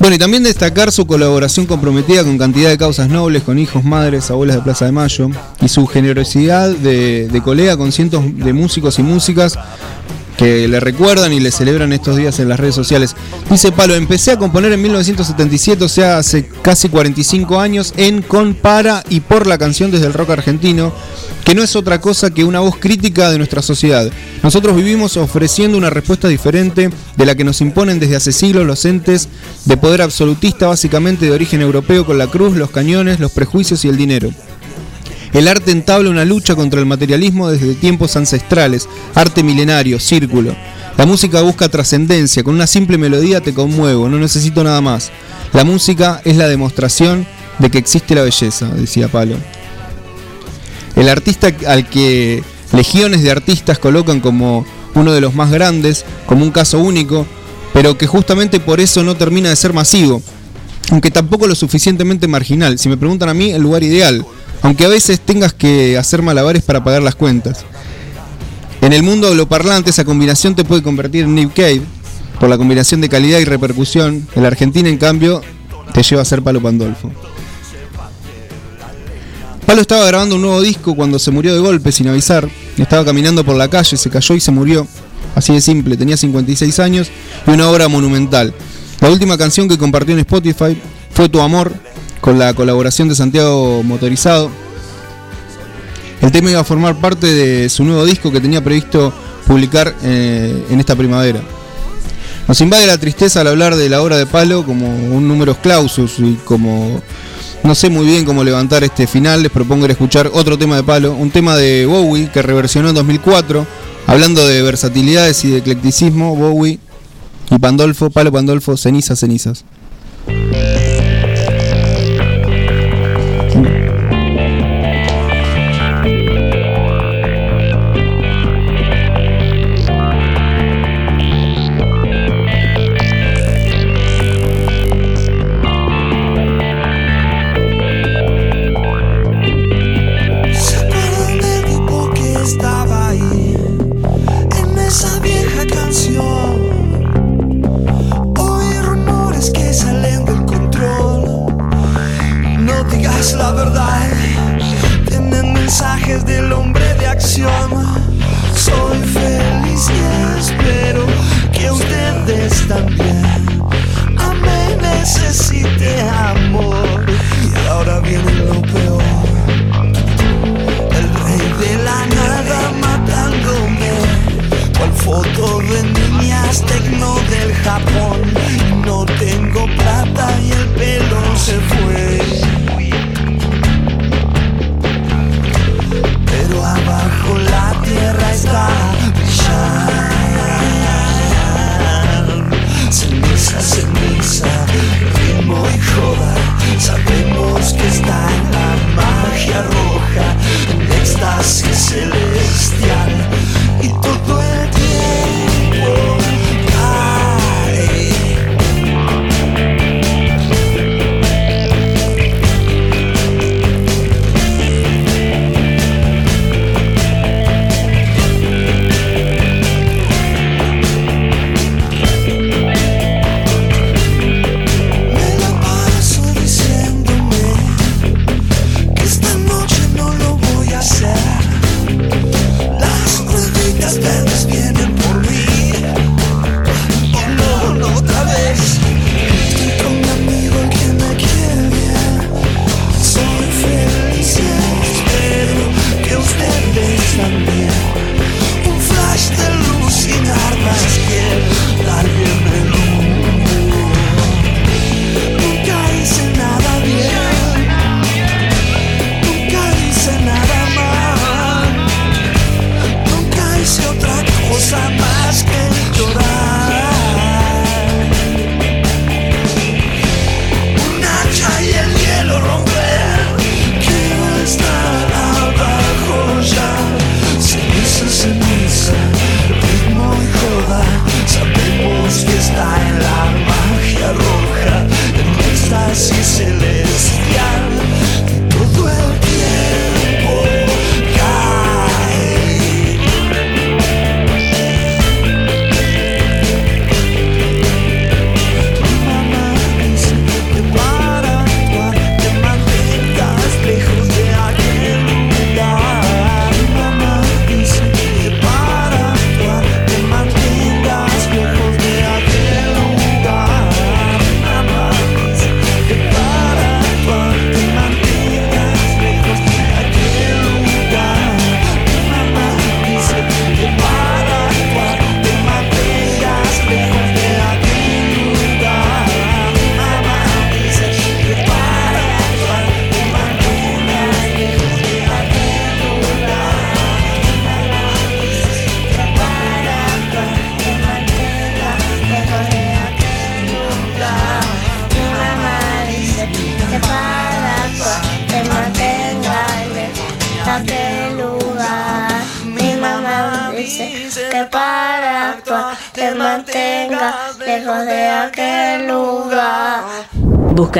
Bueno, y también destacar su colaboración comprometida con cantidad de causas nobles, con hijos, madres, abuelas de Plaza de Mayo, y su generosidad de, de colega con cientos de músicos y músicas que le recuerdan y le celebran estos días en las redes sociales. Dice Palo, empecé a componer en 1977, o sea, hace casi 45 años, en, con, para y por la canción desde el rock argentino, que no es otra cosa que una voz crítica de nuestra sociedad. Nosotros vivimos ofreciendo una respuesta diferente de la que nos imponen desde hace siglos los entes de poder absolutista, básicamente de origen europeo, con la cruz, los cañones, los prejuicios y el dinero. El arte entabla una lucha contra el materialismo desde tiempos ancestrales, arte milenario, círculo. La música busca trascendencia, con una simple melodía te conmuevo, no necesito nada más. La música es la demostración de que existe la belleza, decía Palo. El artista al que legiones de artistas colocan como uno de los más grandes, como un caso único, pero que justamente por eso no termina de ser masivo, aunque tampoco lo suficientemente marginal. Si me preguntan a mí, el lugar ideal, aunque a veces tengas que hacer malabares para pagar las cuentas. En el mundo parlante esa combinación te puede convertir en Nick Cave, por la combinación de calidad y repercusión. En la Argentina, en cambio, te lleva a ser Palo Pandolfo. Palo estaba grabando un nuevo disco cuando se murió de golpe sin avisar. Estaba caminando por la calle, se cayó y se murió. Así de simple, tenía 56 años y una obra monumental. La última canción que compartió en Spotify fue Tu Amor, con la colaboración de Santiago Motorizado. El tema iba a formar parte de su nuevo disco que tenía previsto publicar eh, en esta primavera. Nos invade la tristeza al hablar de la obra de Palo como un número clausus y como no sé muy bien cómo levantar este final, les propongo escuchar otro tema de Palo, un tema de Bowie que reversionó en 2004, hablando de versatilidades y de eclecticismo, Bowie y Pandolfo, Palo Pandolfo, cenizas, cenizas.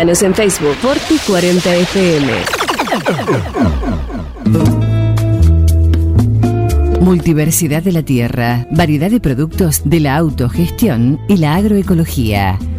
En Facebook Forti 40 FM. Multiversidad de la tierra, variedad de productos de la autogestión y la agroecología.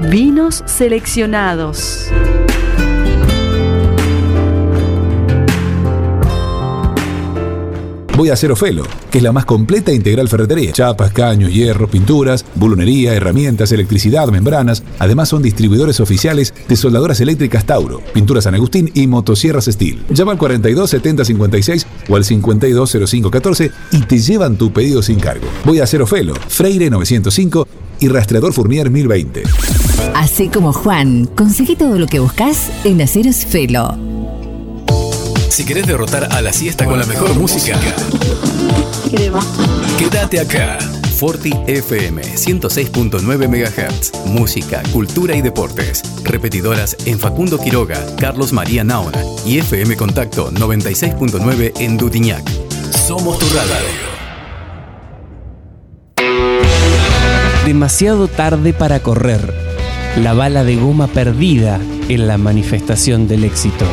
vinos seleccionados. Voy a hacer Ofelo, que es la más completa e integral ferretería. Chapas, caños, hierro, pinturas, bulunería, herramientas, electricidad, membranas. Además son distribuidores oficiales de soldadoras eléctricas Tauro, pinturas San Agustín y motosierras Steel. Llama al 42 70 56 o al 52 05 14 y te llevan tu pedido sin cargo. Voy a hacer Ofelo, Freire 905 y Rastreador Fournier 1020. Así como Juan, conseguí todo lo que buscas en Aceros Felo. Si querés derrotar a la siesta con la mejor música, quédate acá. Forti FM 106.9 MHz. Música, cultura y deportes. Repetidoras en Facundo Quiroga, Carlos María Naona y FM Contacto 96.9 en Dutiñac. Somos tu radio. Demasiado tarde para correr. La bala de goma perdida en la manifestación del éxito.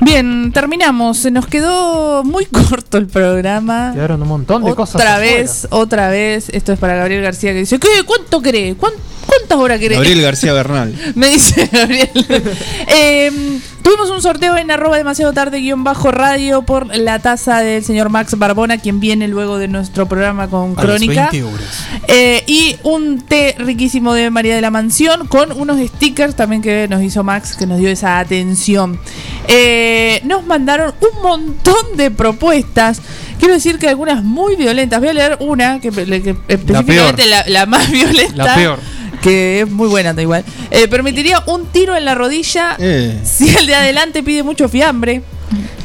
Bien, terminamos. Se nos quedó muy corto el programa. Quedaron un montón de otra cosas. vez, otra vez. Esto es para Gabriel García que dice: ¿Qué? ¿Cuánto querés? ¿Cuán- ¿Cuántas horas querés? Gabriel García Bernal. Me dice Gabriel. Eh, tuvimos un sorteo en arroba demasiado tarde guion bajo radio por la taza del señor Max Barbona, quien viene luego de nuestro programa con A las Crónica. 20 horas. Eh, y un té riquísimo de María de la Mansión con unos stickers también que nos hizo Max, que nos dio esa atención. Eh, nos mandaron un montón de propuestas. Quiero decir que algunas muy violentas. Voy a leer una que, que específicamente la, la más violenta. La peor. Que es muy buena, da igual. Eh, permitiría un tiro en la rodilla Eh. si el de adelante pide mucho fiambre.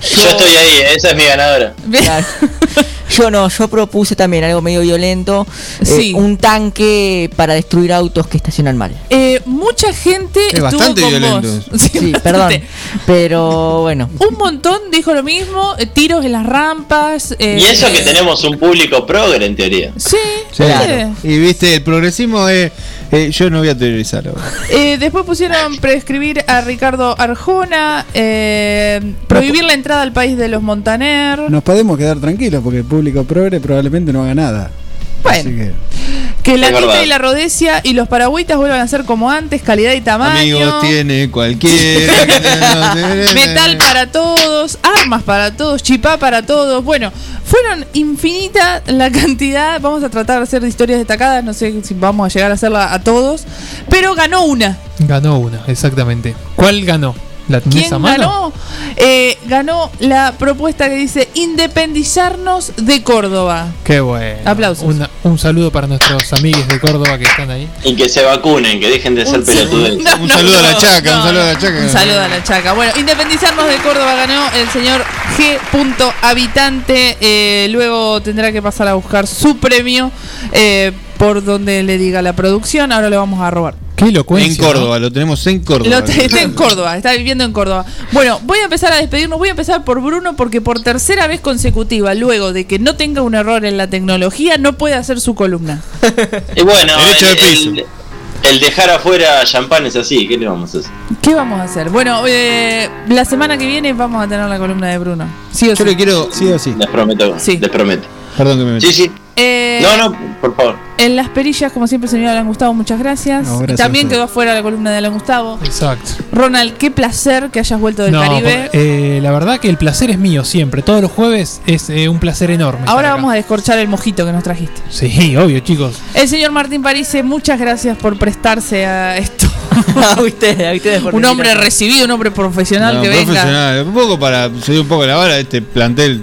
Yo estoy ahí, esa es mi ganadora. Claro. Yo no, yo propuse también algo medio violento, eh, Sí. un tanque para destruir autos que estacionan mal. Eh, mucha gente Es estuvo bastante con violento vos. Sí, perdón, pero bueno. Un montón dijo lo mismo, eh, tiros en las rampas. eh, Y eso que tenemos un público progre en teoría. Sí, Sí. Claro. Y viste, el progresismo es. Eh, yo no voy a teorizar ahora. Eh, después pusieron prescribir a Ricardo Arjona, eh, prohibir la entrada al país de los Montaner. Nos podemos quedar tranquilos porque el público progre probablemente no haga nada. Bueno. Que Que la tinta y la rodecia y los paragüitas vuelvan a ser como antes, calidad y tamaño. Amigos, tiene cualquiera. Metal para todos, armas para todos, chipá para todos. Bueno, fueron infinitas la cantidad. Vamos a tratar de hacer historias destacadas. No sé si vamos a llegar a hacerla a todos. Pero ganó una. Ganó una, exactamente. ¿Cuál ganó? ¿La tenés ¿Quién a mano? ganó? Eh, ganó la propuesta que dice independizarnos de Córdoba. Qué bueno. Aplausos. Una- un saludo para nuestros amigos de Córdoba que están ahí. Y que se vacunen, que dejen de ser. No, Un no, saludo a la no, chaca, un saludo a la chaca. Un saludo a la chaca. Bueno, independizarnos de Córdoba ganó el señor G. Habitante. Eh, luego tendrá que pasar a buscar su premio eh, por donde le diga la producción. Ahora le vamos a robar. Qué elocuencia. En Córdoba, lo tenemos en Córdoba. Lo te- está en Córdoba, está viviendo en Córdoba. Bueno, voy a empezar a despedirnos. Voy a empezar por Bruno porque por tercera vez consecutiva, luego de que no tenga un error en la tecnología, no puede hacer su columna. Y bueno, Derecho el, de piso. el- El dejar afuera champán es así, ¿qué le vamos a hacer? ¿Qué vamos a hacer? Bueno, eh, la semana que viene vamos a tener la columna de Bruno. Sí o Yo sí. le quiero. Sí o sí. Les prometo, les prometo. Perdón que me metí. Sí, sí. Eh, No, no, por favor. En las perillas, como siempre, señor Alan Gustavo, muchas gracias. No, gracias Y También usted. quedó afuera la columna de Alan Gustavo. Exacto. Ronald, qué placer que hayas vuelto del No, Caribe. por- eh, la verdad que el placer es mío siempre. Todos los jueves es eh, un placer enorme. Ahora vamos a descorchar el mojito que nos trajiste. Sí, obvio, chicos. El señor Martín Parise, muchas gracias por prestarse a esto. a ustedes, a ustedes por un hombre recibido, un hombre profesional No, que venga. profesional. Un poco para subir un poco la vara de este plantel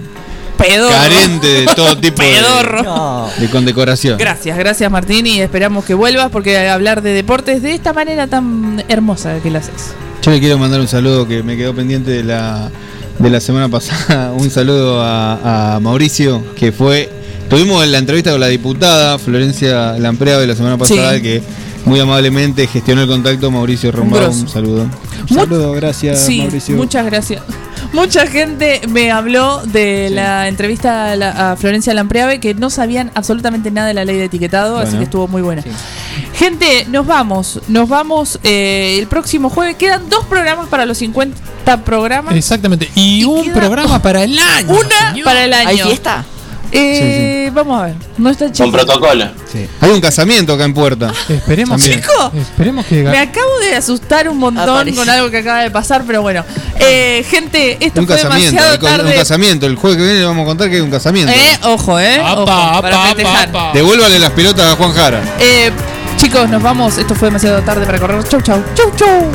Pedorro. carente de todo tipo de, Pedorro. de condecoración. Gracias, gracias Martín y esperamos que vuelvas porque hablar de deportes de esta manera tan hermosa que lo haces. Yo le quiero mandar un saludo que me quedó pendiente de la, de la semana pasada. Un saludo a, a Mauricio, que fue. Tuvimos la entrevista con la diputada Florencia Lampreado de la semana pasada, Sí. que muy amablemente gestionó el contacto. Mauricio grosso. un saludo. Un saludo, gracias Sí, Mauricio. muchas gracias. Mucha gente me habló de la entrevista a, la- a Florencia Lampreave que no sabían absolutamente nada de la ley de etiquetado, así que estuvo muy buena. Gente, nos vamos, nos vamos eh, el próximo jueves. Quedan dos programas para los 50 programas. Exactamente. Y, un programa para el año. Una señor. para el año. ¿Hay fiesta? Eh, Vamos a ver. No está Con chico. protocolo. Hay un casamiento acá en Puerta. Esperemos. Chico, esperemos que. me acabo de asustar un montón con algo que acaba de pasar, pero bueno. Eh, gente, esto Un fue casamiento, demasiado co- un tarde. casamiento. El jueves que viene le vamos a contar que hay un casamiento. Eh, ojo, eh. Apa, ojo, apa, para apa. Devuélvale las pelotas a Juan Jara. Eh, chicos, nos vamos. Esto fue demasiado tarde para correr. Chau, chau. Chau, chau.